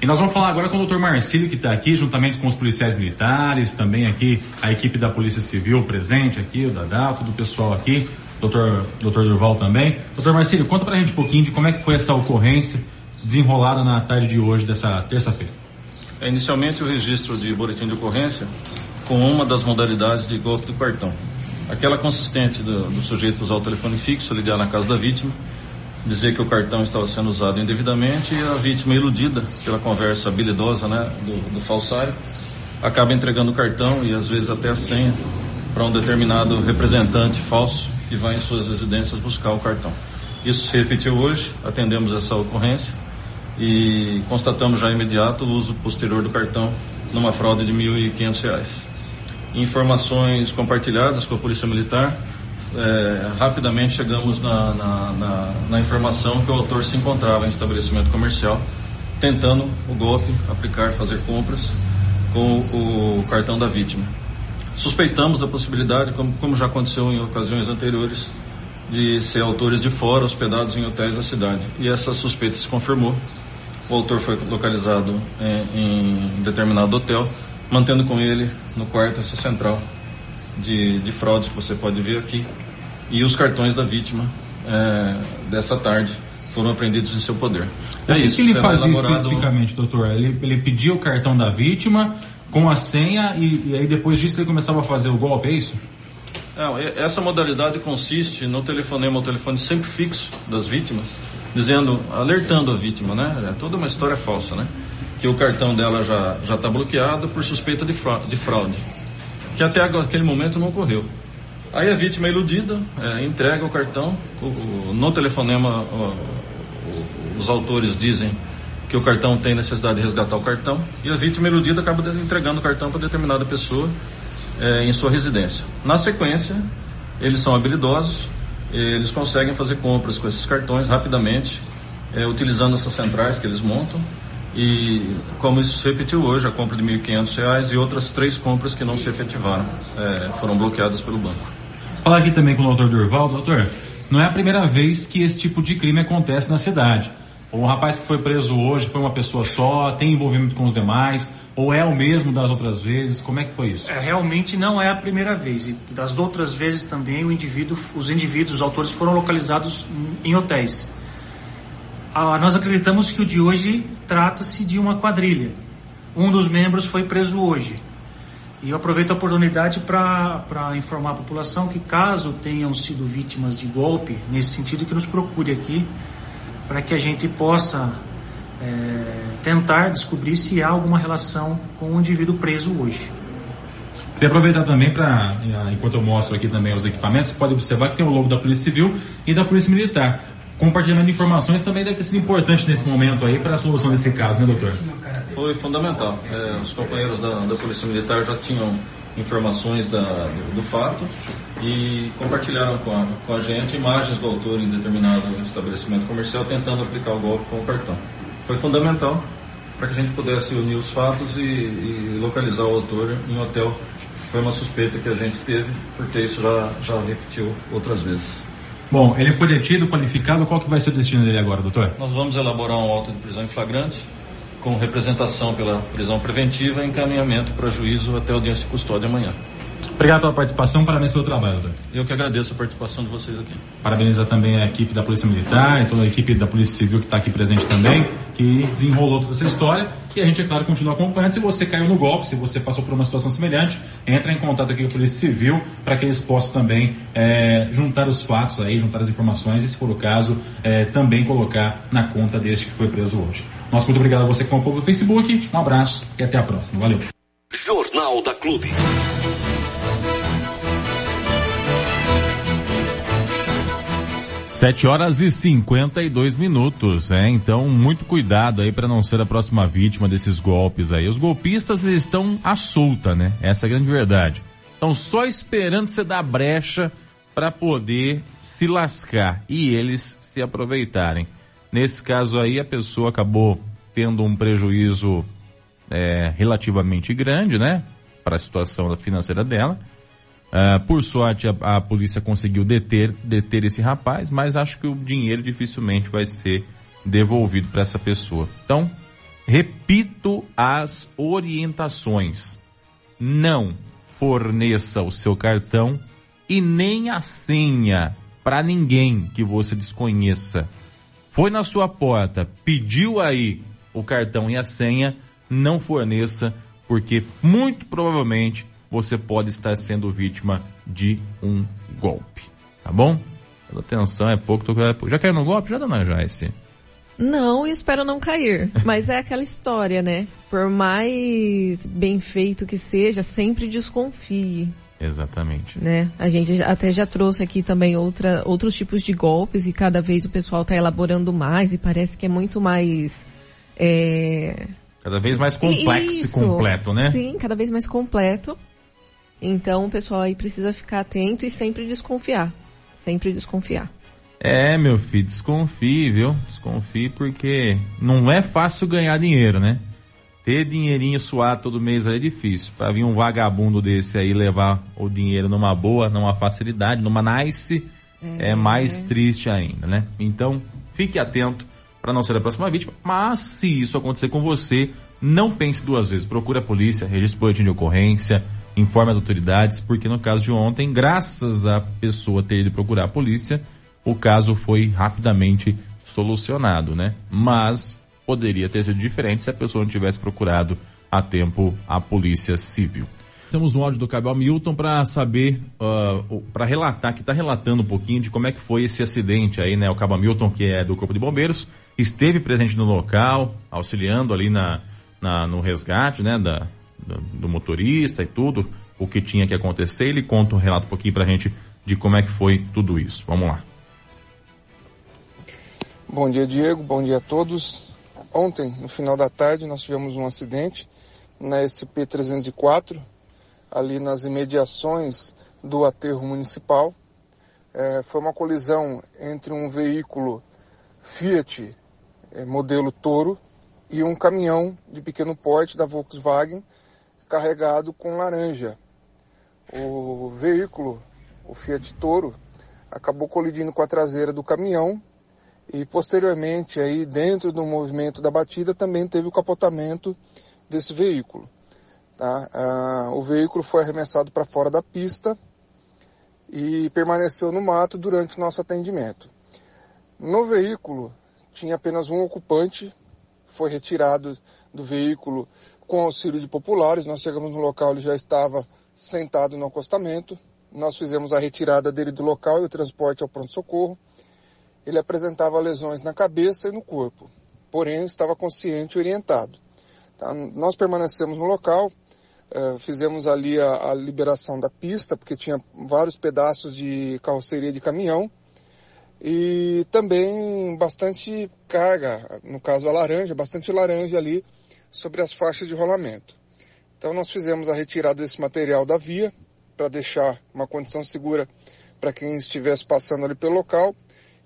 E nós vamos falar agora com o Dr. Marcílio, que está aqui, juntamente com os policiais militares, também aqui a equipe da Polícia Civil presente aqui, o Dadá, todo o pessoal aqui, Dr. Dr. Durval também. Dr. Marcílio, conta pra gente um pouquinho de como é que foi essa ocorrência desenrolada na tarde de hoje, dessa terça-feira. É, inicialmente o registro de boletim de ocorrência com uma das modalidades de golpe do cartão. Aquela consistente do, do sujeito usar o telefone fixo, ligar na casa da vítima, dizer que o cartão estava sendo usado indevidamente e a vítima iludida pela conversa habilidosa né, do, do falsário acaba entregando o cartão e às vezes até a senha para um determinado representante falso que vai em suas residências buscar o cartão. Isso se repetiu hoje, atendemos essa ocorrência e constatamos já imediato o uso posterior do cartão numa fraude de R$ 1.500. Informações compartilhadas com a Polícia Militar, é, rapidamente chegamos na, na, na, na, informação que o autor se encontrava em estabelecimento comercial, tentando o golpe, aplicar, fazer compras com o, o cartão da vítima. Suspeitamos da possibilidade, como, como já aconteceu em ocasiões anteriores, de ser autores de fora hospedados em hotéis da cidade. E essa suspeita se confirmou. O autor foi localizado em, em determinado hotel, mantendo com ele no quarto essa central de, de fraudes que você pode ver aqui. E os cartões da vítima é, dessa tarde foram apreendidos em seu poder. É o que, isso, que ele fazia elaborado... especificamente, doutor? Ele, ele pedia o cartão da vítima com a senha e, e, aí depois disso ele começava a fazer o golpe, é isso? Não, essa modalidade consiste no telefonema ao telefone sempre fixo das vítimas, dizendo, alertando a vítima, né? É toda uma história falsa, né? Que o cartão dela já já está bloqueado por suspeita de fraude, que até aquele momento não ocorreu. Aí a vítima é iludida, é, entrega o cartão, o, o, no telefonema o, os autores dizem que o cartão tem necessidade de resgatar o cartão e a vítima iludida acaba entregando o cartão para determinada pessoa é, em sua residência. Na sequência, eles são habilidosos, eles conseguem fazer compras com esses cartões rapidamente, é, utilizando essas centrais que eles montam. E como isso se repetiu hoje, a compra de R$ 1.500 e outras três compras que não se efetivaram, é, foram bloqueadas pelo banco. Falar aqui também com o doutor Durval, doutor, não é a primeira vez que esse tipo de crime acontece na cidade. O rapaz que foi preso hoje foi uma pessoa só, tem envolvimento com os demais, ou é o mesmo das outras vezes? Como é que foi isso? É, realmente não é a primeira vez. E das outras vezes também o indivíduo, os indivíduos, os autores foram localizados em hotéis. Ah, nós acreditamos que o de hoje trata-se de uma quadrilha. Um dos membros foi preso hoje. E eu aproveito a oportunidade para informar a população que caso tenham sido vítimas de golpe, nesse sentido que nos procure aqui, para que a gente possa é, tentar descobrir se há alguma relação com o indivíduo preso hoje. Queria aproveitar também para, enquanto eu mostro aqui também os equipamentos, você pode observar que tem o logo da Polícia Civil e da Polícia Militar. Compartilhamento de informações também deve ter sido importante nesse momento aí para a solução desse caso, né, doutor? Foi fundamental. É, os companheiros da, da Polícia Militar já tinham informações da, do, do, fato e compartilharam com a, com a gente imagens do autor em determinado estabelecimento comercial tentando aplicar o golpe com o cartão. Foi fundamental para que a gente pudesse unir os fatos e, e localizar o autor em um hotel. Foi uma suspeita que a gente teve, porque isso já, já repetiu outras vezes. Bom, ele foi detido, qualificado, qual que vai ser o destino dele agora, doutor? Nós vamos elaborar um auto de prisão em flagrante, com representação pela prisão preventiva e encaminhamento para juízo até audiência de custódia amanhã. Obrigado pela participação, parabéns pelo trabalho, doutor. Eu que agradeço a participação de vocês aqui. Parabenizar também a equipe da Polícia Militar e toda a equipe da Polícia Civil que está aqui presente também, que desenrolou toda essa história. E a gente, é claro, continua acompanhando. Se você caiu no golpe, se você passou por uma situação semelhante, entra em contato aqui com a Polícia Civil para que eles possam também é, juntar os fatos aí, juntar as informações e, se for o caso, é, também colocar na conta deste que foi preso hoje. Nosso muito obrigado a você que acompanhou no Facebook. Um abraço e até a próxima. Valeu. Jornal da Clube. 7 horas e 52 minutos, é, então muito cuidado aí para não ser a próxima vítima desses golpes aí. Os golpistas eles estão à solta, né? Essa é a grande verdade. Estão só esperando você dar brecha para poder se lascar e eles se aproveitarem. Nesse caso aí a pessoa acabou tendo um prejuízo é, relativamente grande, né? Para a situação financeira dela Uh, por sorte, a, a, polícia conseguiu deter, deter esse rapaz, mas acho que o dinheiro dificilmente vai ser devolvido para essa pessoa. Então, repito as orientações. Não forneça o seu cartão e nem a senha para ninguém que você desconheça. Foi na sua porta, pediu aí o cartão e a senha, não forneça, porque muito provavelmente você pode estar sendo vítima de um golpe. Tá bom? Atenção, é pouco. Tô... Já caiu no golpe? Já, dona Joyce? Não, e espero não cair. Mas é aquela história, né? Por mais bem feito que seja, sempre desconfie. Exatamente. Né? A gente até já trouxe aqui também outra, outros tipos de golpes e cada vez o pessoal está elaborando mais e parece que é muito mais. É... Cada vez mais complexo Isso. e completo, né? Sim, cada vez mais completo. Então o pessoal aí precisa ficar atento e sempre desconfiar. Sempre desconfiar. É, meu filho, desconfie, viu? Desconfie porque não é fácil ganhar dinheiro, né? Ter dinheirinho suado todo mês aí é difícil. Para vir um vagabundo desse aí levar o dinheiro numa boa, numa facilidade, numa nice, é, é mais triste ainda, né? Então, fique atento para não ser a próxima vítima. Mas se isso acontecer com você, não pense duas vezes. Procure a polícia, registre boletim de ocorrência, informe as autoridades, porque no caso de ontem, graças à pessoa ter ido procurar a polícia, o caso foi rapidamente solucionado, né? Mas poderia ter sido diferente se a pessoa não tivesse procurado a tempo a polícia civil. Temos um áudio do Cabel Milton para saber, uh, para relatar, que está relatando um pouquinho de como é que foi esse acidente aí, né? O Cabel Milton, que é do Corpo de Bombeiros, esteve presente no local, auxiliando ali na, na no resgate, né? Da, do, motorista e tudo, o que tinha que acontecer. Ele conta um relato um pouquinho para a gente de como é que foi tudo isso. Vamos lá. Bom dia, Diego. Bom dia a todos. Ontem, no final da tarde, nós tivemos um acidente na SP-304, ali nas imediações do aterro municipal. É, foi uma colisão entre um veículo Fiat é, modelo Toro e um caminhão de pequeno porte da Volkswagen carregado com laranja. O veículo, o Fiat Toro, acabou colidindo com a traseira do caminhão e posteriormente aí dentro do movimento da batida também teve o capotamento desse veículo. Tá? Ah, o veículo foi arremessado para fora da pista e permaneceu no mato durante o nosso atendimento. No veículo tinha apenas um ocupante, foi retirado do veículo com auxílio de populares, nós chegamos no local, ele já estava sentado no acostamento. Nós fizemos a retirada dele do local e o transporte ao pronto-socorro. Ele apresentava lesões na cabeça e no corpo, porém estava consciente e orientado. Tá? Nós permanecemos no local, É, fizemos ali a, a, liberação da pista, porque tinha vários pedaços de carroceria de caminhão e também bastante carga, no caso a laranja, bastante laranja ali sobre as faixas de rolamento. Então nós fizemos a retirada desse material da via para deixar uma condição segura para quem estivesse passando ali pelo local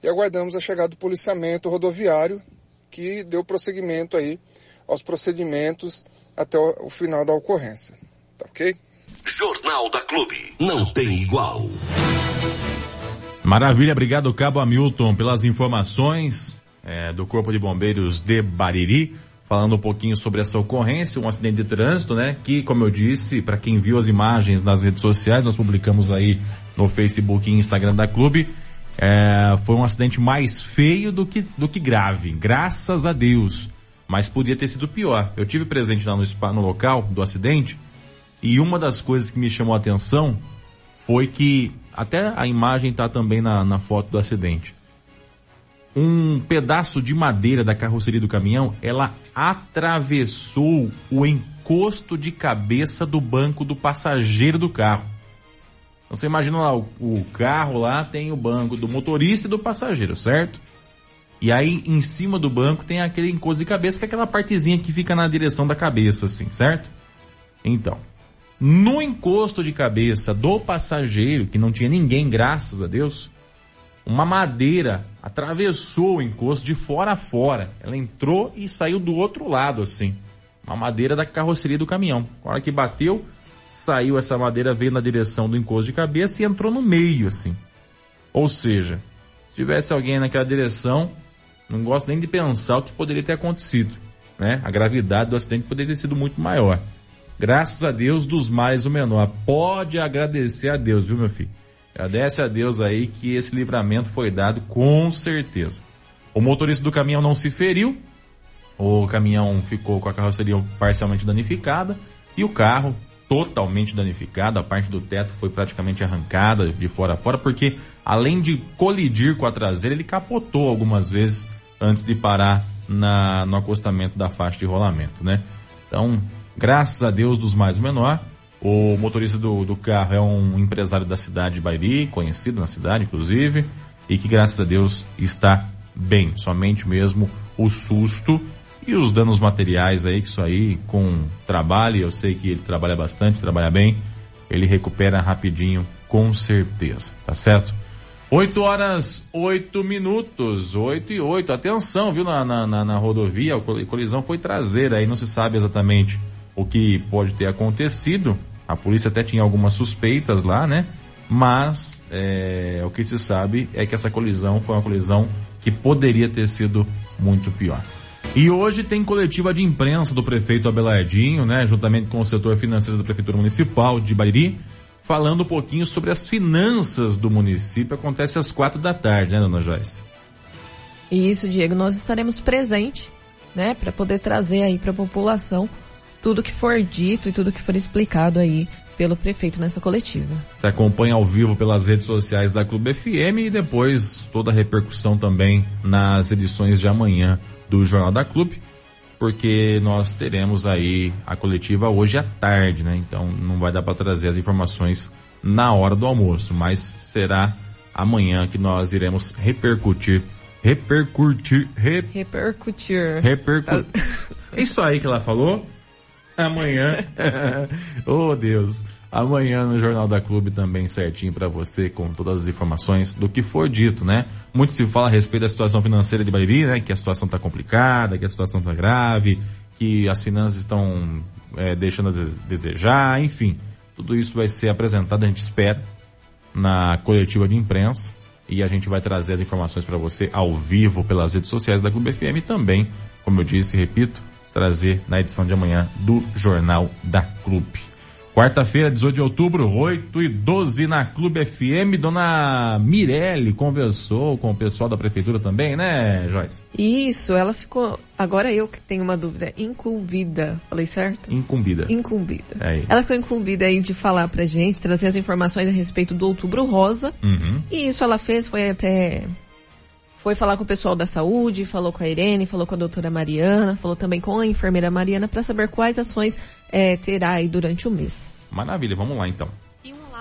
e aguardamos a chegada do policiamento rodoviário que deu prosseguimento aí aos procedimentos até o, final da ocorrência. Tá ok? Jornal da Clube. Não tem igual. Maravilha, obrigado Cabo Hamilton pelas informações é, do Corpo de Bombeiros de Bariri, falando um pouquinho sobre essa ocorrência, um acidente de trânsito, né? Que, como eu disse, para quem viu as imagens nas redes sociais, nós publicamos aí no Facebook e Instagram da Clube, é, foi um acidente mais feio do que, do que grave, graças a Deus mas podia ter sido pior. Eu tive presente lá no spa, no local do acidente, e uma das coisas que me chamou a atenção foi que, até a imagem está também na, na foto do acidente, um pedaço de madeira da carroceria do caminhão, ela atravessou o encosto de cabeça do banco do passageiro do carro. Então você imagina lá, o, o carro lá tem o banco do motorista e do passageiro, certo? E aí, em cima do banco, tem aquele encosto de cabeça, que é aquela partezinha que fica na direção da cabeça, assim, certo? Então, no encosto de cabeça do passageiro, que não tinha ninguém, graças a Deus, uma madeira atravessou o encosto de fora a fora. Ela entrou e saiu do outro lado, assim. Uma madeira da carroceria do caminhão. Na hora que bateu, saiu essa madeira, veio na direção do encosto de cabeça e entrou no meio, assim. Ou seja, se tivesse alguém naquela direção, não gosto nem de pensar o que poderia ter acontecido. Né? A gravidade do acidente poderia ter sido muito maior. Graças a Deus, dos mais o menor. Pode agradecer a Deus, viu, meu filho? Agradece a Deus aí que esse livramento foi dado com certeza. O motorista do caminhão não se feriu, o caminhão ficou com a carroceria parcialmente danificada e o carro totalmente danificado, a parte do teto foi praticamente arrancada de fora a fora, porque além de colidir com a traseira, ele capotou algumas vezes antes de parar na, no acostamento da faixa de rolamento, né? Então, graças a Deus dos mais menor, o motorista do, do carro é um empresário da cidade de Bairi, conhecido na cidade, inclusive, e que graças a Deus está bem. Somente mesmo o susto e os danos materiais aí, que isso aí com trabalho, eu sei que ele trabalha bastante, trabalha bem, ele recupera rapidinho, com certeza, tá certo? 8 horas, 8 minutos, 8 e 8. Atenção, viu, na, na, na, rodovia, a colisão foi traseira, aí não se sabe exatamente o que pode ter acontecido. A polícia até tinha algumas suspeitas lá, né? Mas é, o que se sabe é que essa colisão foi uma colisão que poderia ter sido muito pior. E hoje tem coletiva de imprensa do prefeito Abelardinho, né? Juntamente com o setor financeiro da Prefeitura Municipal de Bariri falando um pouquinho sobre as finanças do município. Acontece às quatro da tarde, né, dona Joyce? Isso, Diego. Nós estaremos presentes, né, para poder trazer aí para a população tudo que for dito e tudo que for explicado aí pelo prefeito nessa coletiva. Você acompanha ao vivo pelas redes sociais da Clube FM e depois toda a repercussão também nas edições de amanhã do Jornal da Clube porque nós teremos aí a coletiva hoje à tarde, né? Então não vai dar para trazer as informações na hora do almoço, mas será amanhã que nós iremos repercutir repercutir rep... repercutir repercutir é isso aí que ela falou amanhã oh Deus amanhã no Jornal da Clube também certinho para você com todas as informações do que for dito, né? Muito se fala a respeito da situação financeira de Bariri, né? Que a situação está complicada, que a situação está grave, que as finanças estão é, deixando a desejar, enfim. Tudo isso vai ser apresentado, a gente espera, na coletiva de imprensa e a gente vai trazer as informações para você ao vivo pelas redes sociais da Clube FM e também, como eu disse, repito, trazer na edição de amanhã do Jornal da Clube. Quarta-feira, 18 de outubro, 8 e 12 na Clube FM. Dona Mirelle conversou com o pessoal da prefeitura também, né, Joyce? Isso, ela ficou. Agora eu que tenho uma dúvida. Incumbida. Falei certo? Incumbida. Incumbida. Aí. Ela ficou incumbida aí de falar pra gente, trazer as informações a respeito do Outubro Rosa. Uhum. E isso ela fez, foi até foi falar com o pessoal da saúde, falou com a Irene, falou com a doutora Mariana, falou também com a enfermeira Mariana para saber quais ações é, terá aí durante o mês. Maravilha, vamos lá então.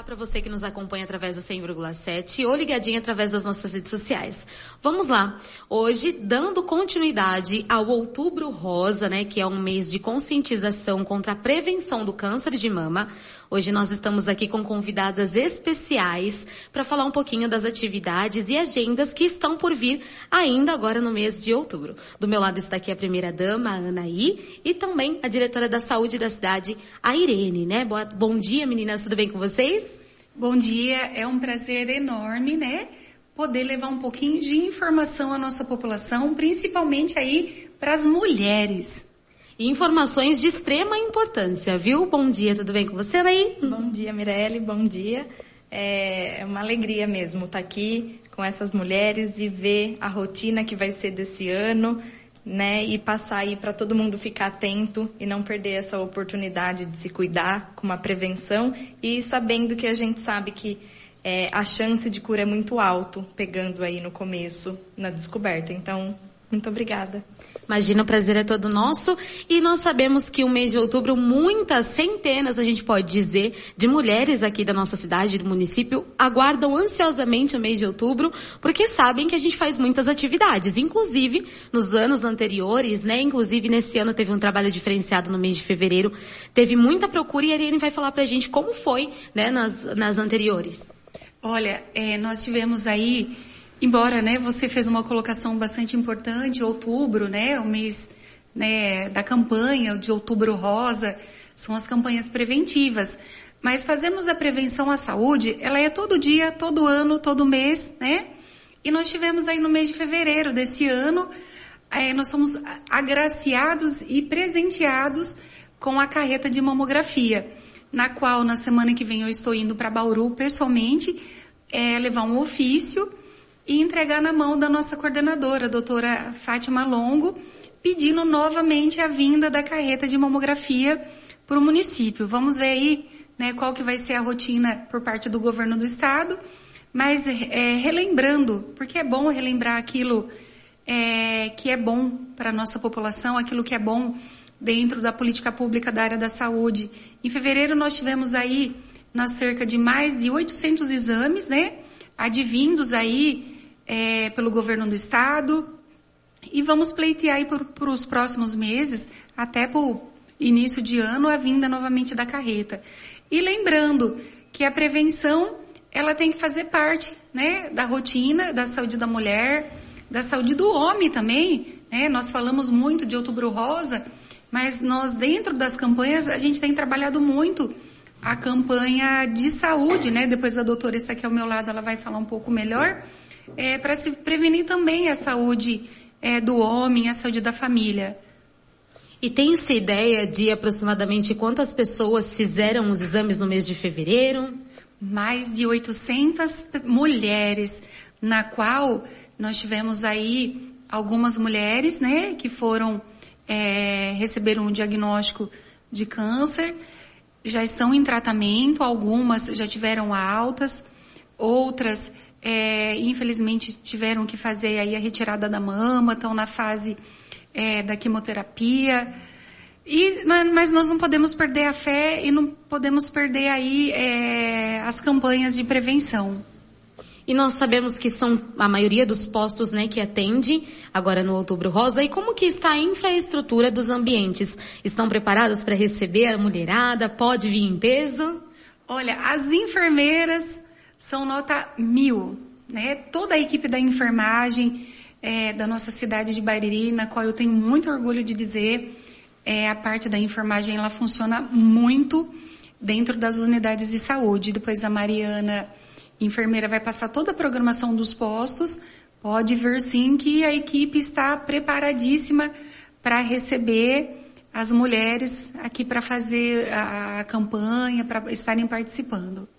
Para você que nos acompanha através do 100,7 ou ligadinho através das nossas redes sociais. Vamos lá. Hoje, dando continuidade ao Outubro Rosa, né, que é um mês de conscientização contra a prevenção do câncer de mama. Hoje nós estamos aqui com convidadas especiais para falar um pouquinho das atividades e agendas que estão por vir ainda agora no mês de outubro. Do meu lado está aqui a primeira dama, a Anaí, e também a diretora da saúde da cidade, a Irene, né? Boa, bom dia meninas, tudo bem com vocês? Bom dia, é um prazer enorme, né? Poder levar um pouquinho de informação à nossa população, principalmente aí para as mulheres informações de extrema importância, viu? Bom dia, tudo bem com você, Anaí? Bom dia, Mirelle, bom dia. É uma alegria mesmo estar aqui com essas mulheres e ver a rotina que vai ser desse ano, né? E passar aí para todo mundo ficar atento e não perder essa oportunidade de se cuidar com uma prevenção e sabendo que a gente sabe que é, a chance de cura é muito alto, pegando aí no começo, na descoberta. Então, muito obrigada. Imagina, o prazer é todo nosso. E nós sabemos que o mês de outubro, muitas centenas, a gente pode dizer, de mulheres aqui da nossa cidade, do município, aguardam ansiosamente o mês de outubro, porque sabem que a gente faz muitas atividades. Inclusive, nos anos anteriores, né? Inclusive, nesse ano teve um trabalho diferenciado no mês de fevereiro. Teve muita procura e a Irene vai falar pra gente como foi, né, nas, nas anteriores. Olha, é, nós tivemos aí Embora, né, você fez uma colocação bastante importante, outubro, né, o mês né, da campanha de outubro rosa, são as campanhas preventivas. Mas fazemos a prevenção à saúde, ela é todo dia, todo ano, todo mês, né? E nós tivemos aí no mês de fevereiro desse ano, é, nós somos agraciados e presenteados com a carreta de mamografia, na qual na semana que vem eu estou indo para Bauru pessoalmente, é, levar um ofício e entregar na mão da nossa coordenadora, a doutora Fátima Longo, pedindo novamente a vinda da carreta de mamografia para o município. Vamos ver aí né, qual que vai ser a rotina por parte do governo do estado, mas é, relembrando, porque é bom relembrar aquilo é, que é bom para a nossa população, aquilo que é bom dentro da política pública da área da saúde. Em fevereiro nós tivemos aí na cerca de mais de 800 exames, né, advindos aí é, pelo governo do estado e vamos pleitear aí para os próximos meses, até para o início de ano, a vinda novamente da carreta. E lembrando que a prevenção, ela tem que fazer parte, né, da rotina da saúde da mulher, da saúde do homem também, né? Nós falamos muito de outubro rosa, mas nós dentro das campanhas, a gente tem trabalhado muito a campanha de saúde, né? Depois a doutora está aqui ao meu lado, ela vai falar um pouco melhor é, para se prevenir também a saúde é, do homem, a saúde da família. E tem-se ideia de aproximadamente quantas pessoas fizeram os exames no mês de fevereiro? Mais de 800 mulheres, na qual nós tivemos aí algumas mulheres, né, que foram é, receberam um diagnóstico de câncer, já estão em tratamento, algumas já tiveram altas, outras é, infelizmente tiveram que fazer aí a retirada da mama, estão na fase é, da quimioterapia. E, mas nós não podemos perder a fé e não podemos perder aí é, as campanhas de prevenção. E nós sabemos que são a maioria dos postos, né, que atende agora no Outubro Rosa. E como que está a infraestrutura dos ambientes? Estão preparados para receber a mulherada? Pode vir em peso? Olha, as enfermeiras são nota mil, né? Toda a equipe da enfermagem é, da nossa cidade de Bariri, na qual eu tenho muito orgulho de dizer, é, a parte da enfermagem ela funciona muito dentro das unidades de saúde. Depois a Mariana, enfermeira, vai passar toda a programação dos postos. Pode ver sim que a equipe está preparadíssima para receber as mulheres aqui para fazer a, a campanha, para estarem participando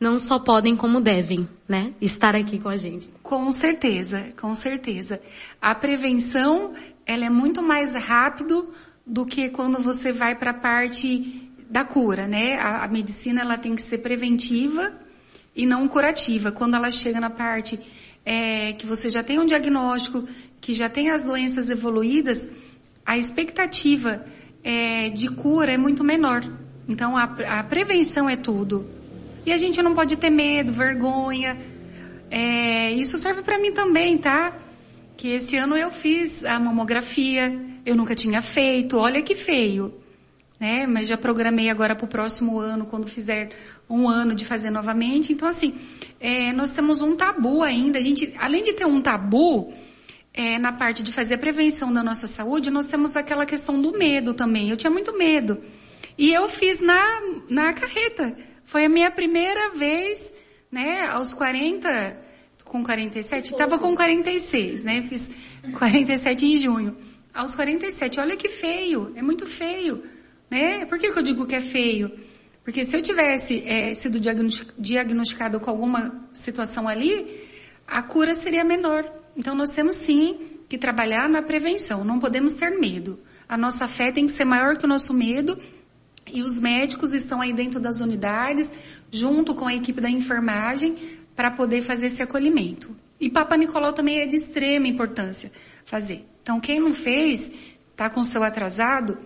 não só podem como devem, né? Estar aqui com a gente. Com certeza, com certeza. A prevenção, ela é muito mais rápido do que quando você vai para a parte da cura, né? A, a, medicina, ela tem que ser preventiva e não curativa. Quando ela chega na parte é, que você já tem um diagnóstico, que já tem as doenças evoluídas, a expectativa é, de cura é muito menor. Então a, a, prevenção é tudo. E a gente não pode ter medo, vergonha. É, isso serve para mim também, tá? Que esse ano eu fiz a mamografia, eu nunca tinha feito, olha que feio. Né? Mas já programei agora para o próximo ano, quando fizer um ano de fazer novamente. Então, assim, é, nós temos um tabu ainda. A gente, além de ter um tabu, é, na parte de fazer a prevenção da nossa saúde, nós temos aquela questão do medo também. Eu tinha muito medo. E eu fiz na, na carreta. Foi a minha primeira vez, né, aos 40, com 47, estava com 46, né, fiz 47 em junho. Aos 47, olha que feio, é muito feio, né? Por que, que eu digo que é feio? Porque se eu tivesse é, sido diagnosticado com alguma situação ali, a cura seria menor. Então nós temos sim que trabalhar na prevenção, não podemos ter medo. A nossa fé tem que ser maior que o nosso medo e os médicos estão aí dentro das unidades, junto com a equipe da enfermagem, para poder fazer esse acolhimento. E Papa Nicolau também é de extrema importância fazer. Então quem não fez, está com seu atrasado,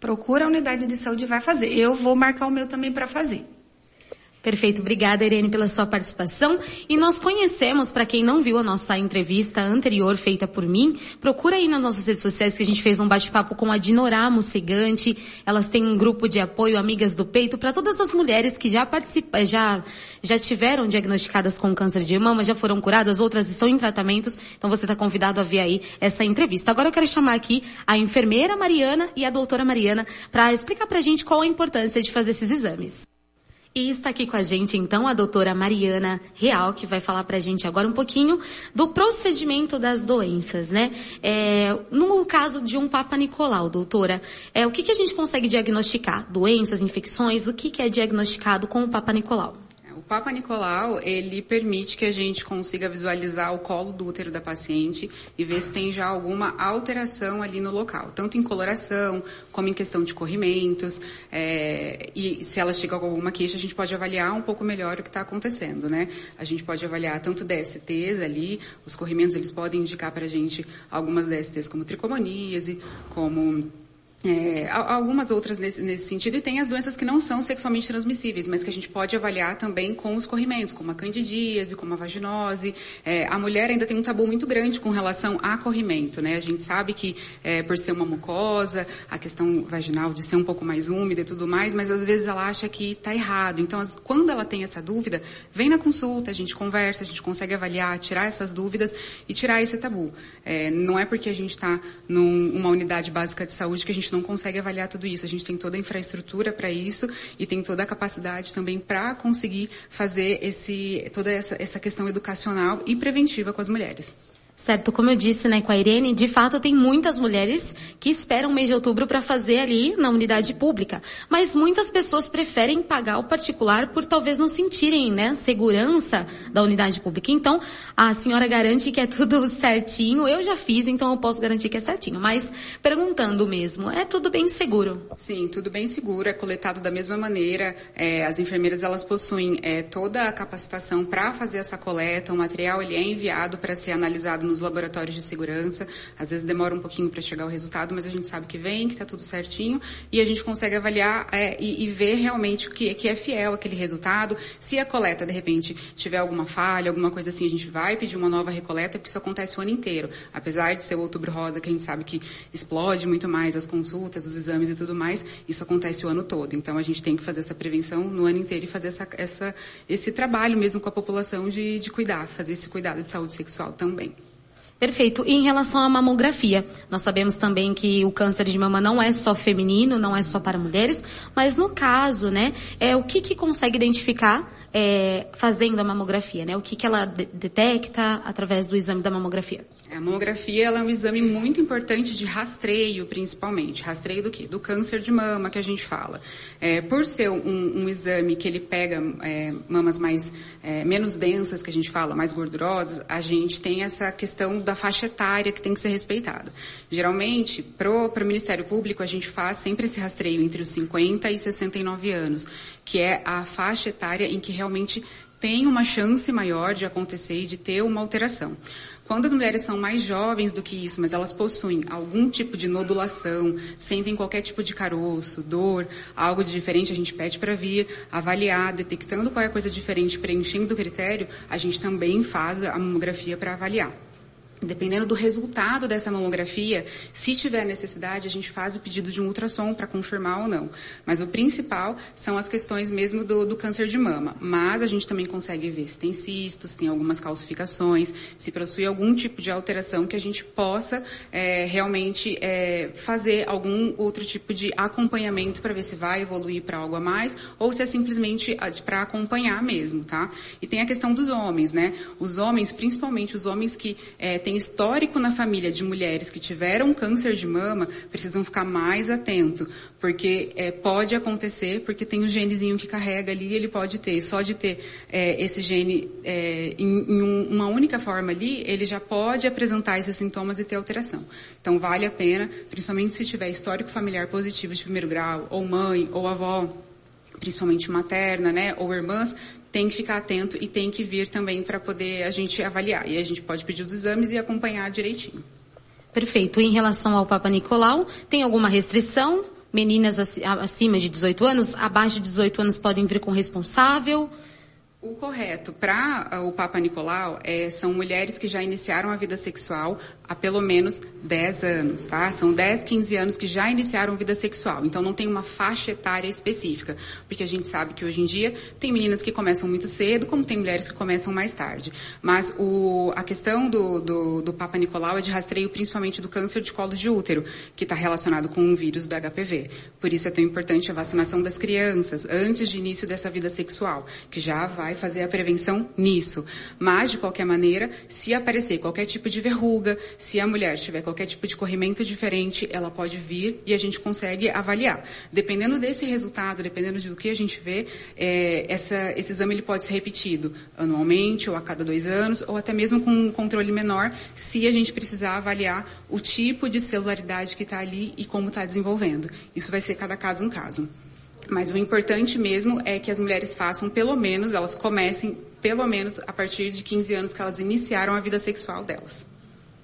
procura a unidade de saúde e vai fazer. Eu vou marcar o meu também para fazer. Perfeito, obrigada Irene pela sua participação. E nós conhecemos, para quem não viu a nossa entrevista anterior feita por mim, procura aí nas nossas redes sociais que a gente fez um bate-papo com a Dinorama Cegante. Elas têm um grupo de apoio Amigas do Peito para todas as mulheres que já participam, já já tiveram diagnosticadas com câncer de mama, já foram curadas, outras estão em tratamentos. Então você está convidado a ver aí essa entrevista. Agora eu quero chamar aqui a enfermeira Mariana e a doutora Mariana para explicar para a gente qual a importância de fazer esses exames. E está aqui com a gente então a doutora Mariana Real, que vai falar para a gente agora um pouquinho do procedimento das doenças, né? É, no caso de um Papa Nicolau, doutora, é, o que, que a gente consegue diagnosticar? Doenças, infecções, o que, que é diagnosticado com o Papa Nicolau? Papa Nicolau, ele permite que a gente consiga visualizar o colo do útero da paciente e ver se tem já alguma alteração ali no local, tanto em coloração, como em questão de corrimentos, é, e se ela chega com alguma queixa, a gente pode avaliar um pouco melhor o que está acontecendo, né? A gente pode avaliar tanto DSTs ali, os corrimentos eles podem indicar para a gente algumas DSTs como tricomoníase, como é, algumas outras nesse, nesse, sentido, e tem as doenças que não são sexualmente transmissíveis, mas que a gente pode avaliar também com os corrimentos, como a candidíase, como a vaginose. É, a mulher ainda tem um tabu muito grande com relação a corrimento, né? A gente sabe que, é, por ser uma mucosa, a questão vaginal de ser um pouco mais úmida e tudo mais, mas às vezes ela acha que está errado. Então, as, quando ela tem essa dúvida, vem na consulta, a gente conversa, a gente consegue avaliar, tirar essas dúvidas e tirar esse tabu. É, não é porque a gente está numa unidade básica de saúde que a gente não não consegue avaliar tudo isso. A gente tem toda a infraestrutura para isso e tem toda a capacidade também para conseguir fazer esse, toda essa, essa questão educacional e preventiva com as mulheres. Certo, como eu disse, né, com a Irene, de fato tem muitas mulheres que esperam o mês de outubro para fazer ali na unidade pública. Mas muitas pessoas preferem pagar o particular por talvez não sentirem, né, segurança da unidade pública. Então, a senhora garante que é tudo certinho. Eu já fiz, então eu posso garantir que é certinho. Mas, perguntando mesmo, é tudo bem seguro? Sim, tudo bem seguro, é coletado da mesma maneira. É, as enfermeiras, elas possuem é, toda a capacitação para fazer essa coleta. O material, ele é enviado para ser analisado nos laboratórios de segurança. Às vezes demora um pouquinho para chegar o resultado, mas a gente sabe que vem, que está tudo certinho e a gente consegue avaliar é, e, e, ver realmente que, que é fiel aquele resultado. Se a coleta, de repente, tiver alguma falha, alguma coisa assim, a gente vai pedir uma nova recoleta, porque isso acontece o ano inteiro. Apesar de ser o outubro rosa, que a gente sabe que explode muito mais as consultas, os exames e tudo mais, isso acontece o ano todo. Então a gente tem que fazer essa prevenção no ano inteiro e fazer essa, essa, esse trabalho mesmo com a população de, de cuidar, fazer esse cuidado de saúde sexual também. Perfeito. E em relação à mamografia, nós sabemos também que o câncer de mama não é só feminino, não é só para mulheres, mas no caso, né, é o que que consegue identificar é, fazendo a mamografia, né? O que que ela de detecta através do exame da mamografia? A mamografia ela é um exame muito importante de rastreio, principalmente. Rastreio do quê? Do câncer de mama que a gente fala. É, por ser um, um, exame que ele pega é, mamas mais é, menos densas, que a gente fala, mais gordurosas, a gente tem essa questão da faixa etária que tem que ser respeitada. Geralmente, pro, pro Ministério Público, a gente faz sempre esse rastreio entre os 50 e 69 anos, que é a faixa etária em que realmente tem uma chance maior de acontecer e de ter uma alteração. Quando as mulheres são mais jovens do que isso, mas elas possuem algum tipo de nodulação, sentem qualquer tipo de caroço, dor, algo de diferente, a gente pede para vir avaliar, detectando qual é a coisa diferente, preenchendo o critério, a gente também faz a mamografia para avaliar. Dependendo do resultado dessa mamografia, se tiver necessidade, a gente faz o pedido de um ultrassom para confirmar ou não. Mas o principal são as questões mesmo do, do, câncer de mama. Mas a gente também consegue ver se tem cistos, tem algumas calcificações, se possui algum tipo de alteração que a gente possa é, realmente é, fazer algum outro tipo de acompanhamento para ver se vai evoluir para algo a mais ou se é simplesmente para acompanhar mesmo, tá? E tem a questão dos homens, né? Os homens, principalmente os homens que é, tem histórico na família de mulheres que tiveram câncer de mama, precisam ficar mais atento, porque é, pode acontecer, porque tem o genezinho que carrega ali, ele pode ter. Só de ter é, esse gene é, em, em um, uma única forma ali, ele já pode apresentar esses sintomas e ter alteração. Então vale a pena, principalmente se tiver histórico familiar positivo de primeiro grau, ou mãe, ou avó, principalmente materna, né, ou irmãs, tem que ficar atento e tem que vir também para poder a gente avaliar. E a gente pode pedir os exames e acompanhar direitinho. Perfeito. Em relação ao Papa Nicolau, tem alguma restrição? Meninas acima de 18 anos, abaixo de 18 anos podem vir com responsável? O correto para o Papa Nicolau é, são mulheres que já iniciaram a vida sexual há pelo menos 10 anos, tá? São 10, 15 anos que já iniciaram vida sexual. Então não tem uma faixa etária específica, porque a gente sabe que hoje em dia tem meninas que começam muito cedo, como tem mulheres que começam mais tarde. Mas o, a questão do, do, do Papa Nicolau é de rastreio principalmente do câncer de colo de útero, que está relacionado com o vírus da HPV. Por isso é tão importante a vacinação das crianças antes de início dessa vida sexual, que já vai fazer a prevenção nisso. Mas, de qualquer maneira, se aparecer qualquer tipo de verruga, se a mulher tiver qualquer tipo de corrimento diferente, ela pode vir e a gente consegue avaliar. Dependendo desse resultado, dependendo do que a gente vê, é, essa, esse exame ele pode ser repetido anualmente ou a cada dois anos, ou até mesmo com um controle menor, se a gente precisar avaliar o tipo de celularidade que está ali e como está desenvolvendo. Isso vai ser cada caso um caso. Mas o importante mesmo é que as mulheres façam pelo menos, elas comecem pelo menos a partir de 15 anos que elas iniciaram a vida sexual delas.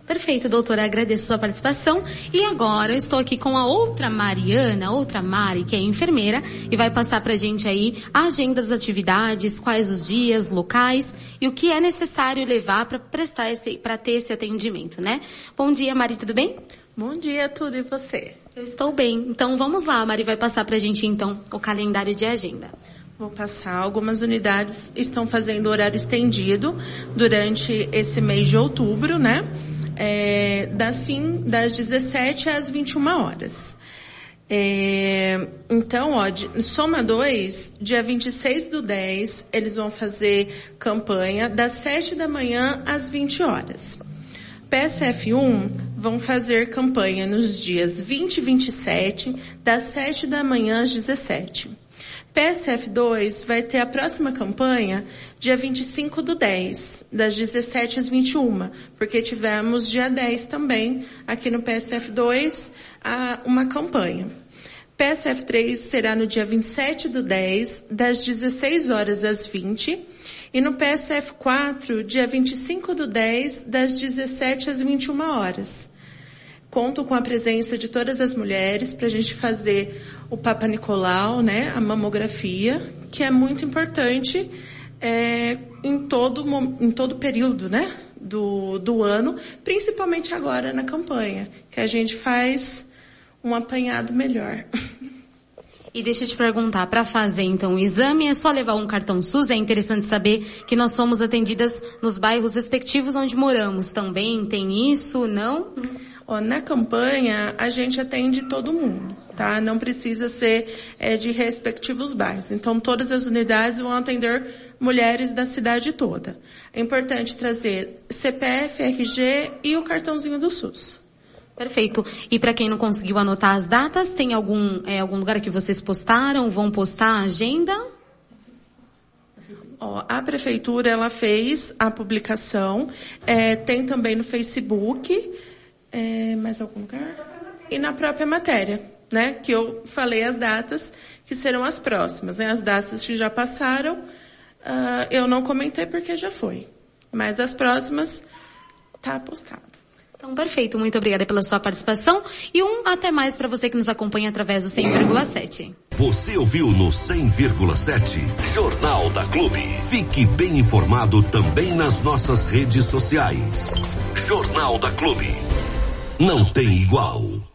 Perfeito, doutora, agradeço sua participação. E agora eu estou aqui com a outra Mariana, outra Mari, que é enfermeira, e vai passar pra gente aí a agenda das atividades, quais os dias, locais e o que é necessário levar para prestar esse, para ter esse atendimento, né? Bom dia, Mari, tudo bem? Bom dia, tudo e você? Eu estou bem. Então vamos lá, a Mari vai passar pra gente então o calendário de agenda. Vou passar. Algumas unidades estão fazendo horário estendido durante esse mês de outubro, né? É, das, sim, das 17 às 21 horas. É, então, ó, de, soma 2, dia 26 do 10, eles vão fazer campanha das 7 da manhã às 20 horas. PSF1 vão fazer campanha nos dias 20 e 27, das 7 da manhã às 17. PSF2 vai ter a próxima campanha dia 25 do 10, das 17 às 21, porque tivemos dia 10 também aqui no PSF2 uma campanha. PSF3 será no dia 27 do 10, das 16 horas às 20, e no PSF 4, dia 25 do 10, das 17 às 21 horas. Conto com a presença de todas as mulheres para a gente fazer o Papa Nicolau, né, a mamografia, que é muito importante é, em todo em todo período, né, do, do ano, principalmente agora na campanha, que a gente faz um apanhado melhor. E deixa eu te perguntar, para fazer então o exame é só levar um cartão SUS? É interessante saber que nós somos atendidas nos bairros respectivos onde moramos. Também tem isso, não? Ó, na campanha a gente atende todo mundo, tá? Não precisa ser é, de respectivos bairros. Então todas as unidades vão atender mulheres da cidade toda. É importante trazer CPF, RG e o cartãozinho do SUS. Perfeito. E para quem não conseguiu anotar as datas, tem algum, é, algum lugar que vocês postaram? Vão postar a agenda? A prefeitura ela fez a publicação, é, tem também no Facebook, é, mais algum lugar? E na própria matéria, né? Que eu falei as datas que serão as próximas, né? As datas que já passaram, Uh, eu não comentei porque já foi. Mas as próximas tá postado. Então, perfeito. Muito obrigada pela sua participação. E um até mais para você que nos acompanha através do 100,7. Você ouviu no 100,7 Jornal da Clube. Fique bem informado também nas nossas redes sociais. Jornal da Clube. Não tem igual.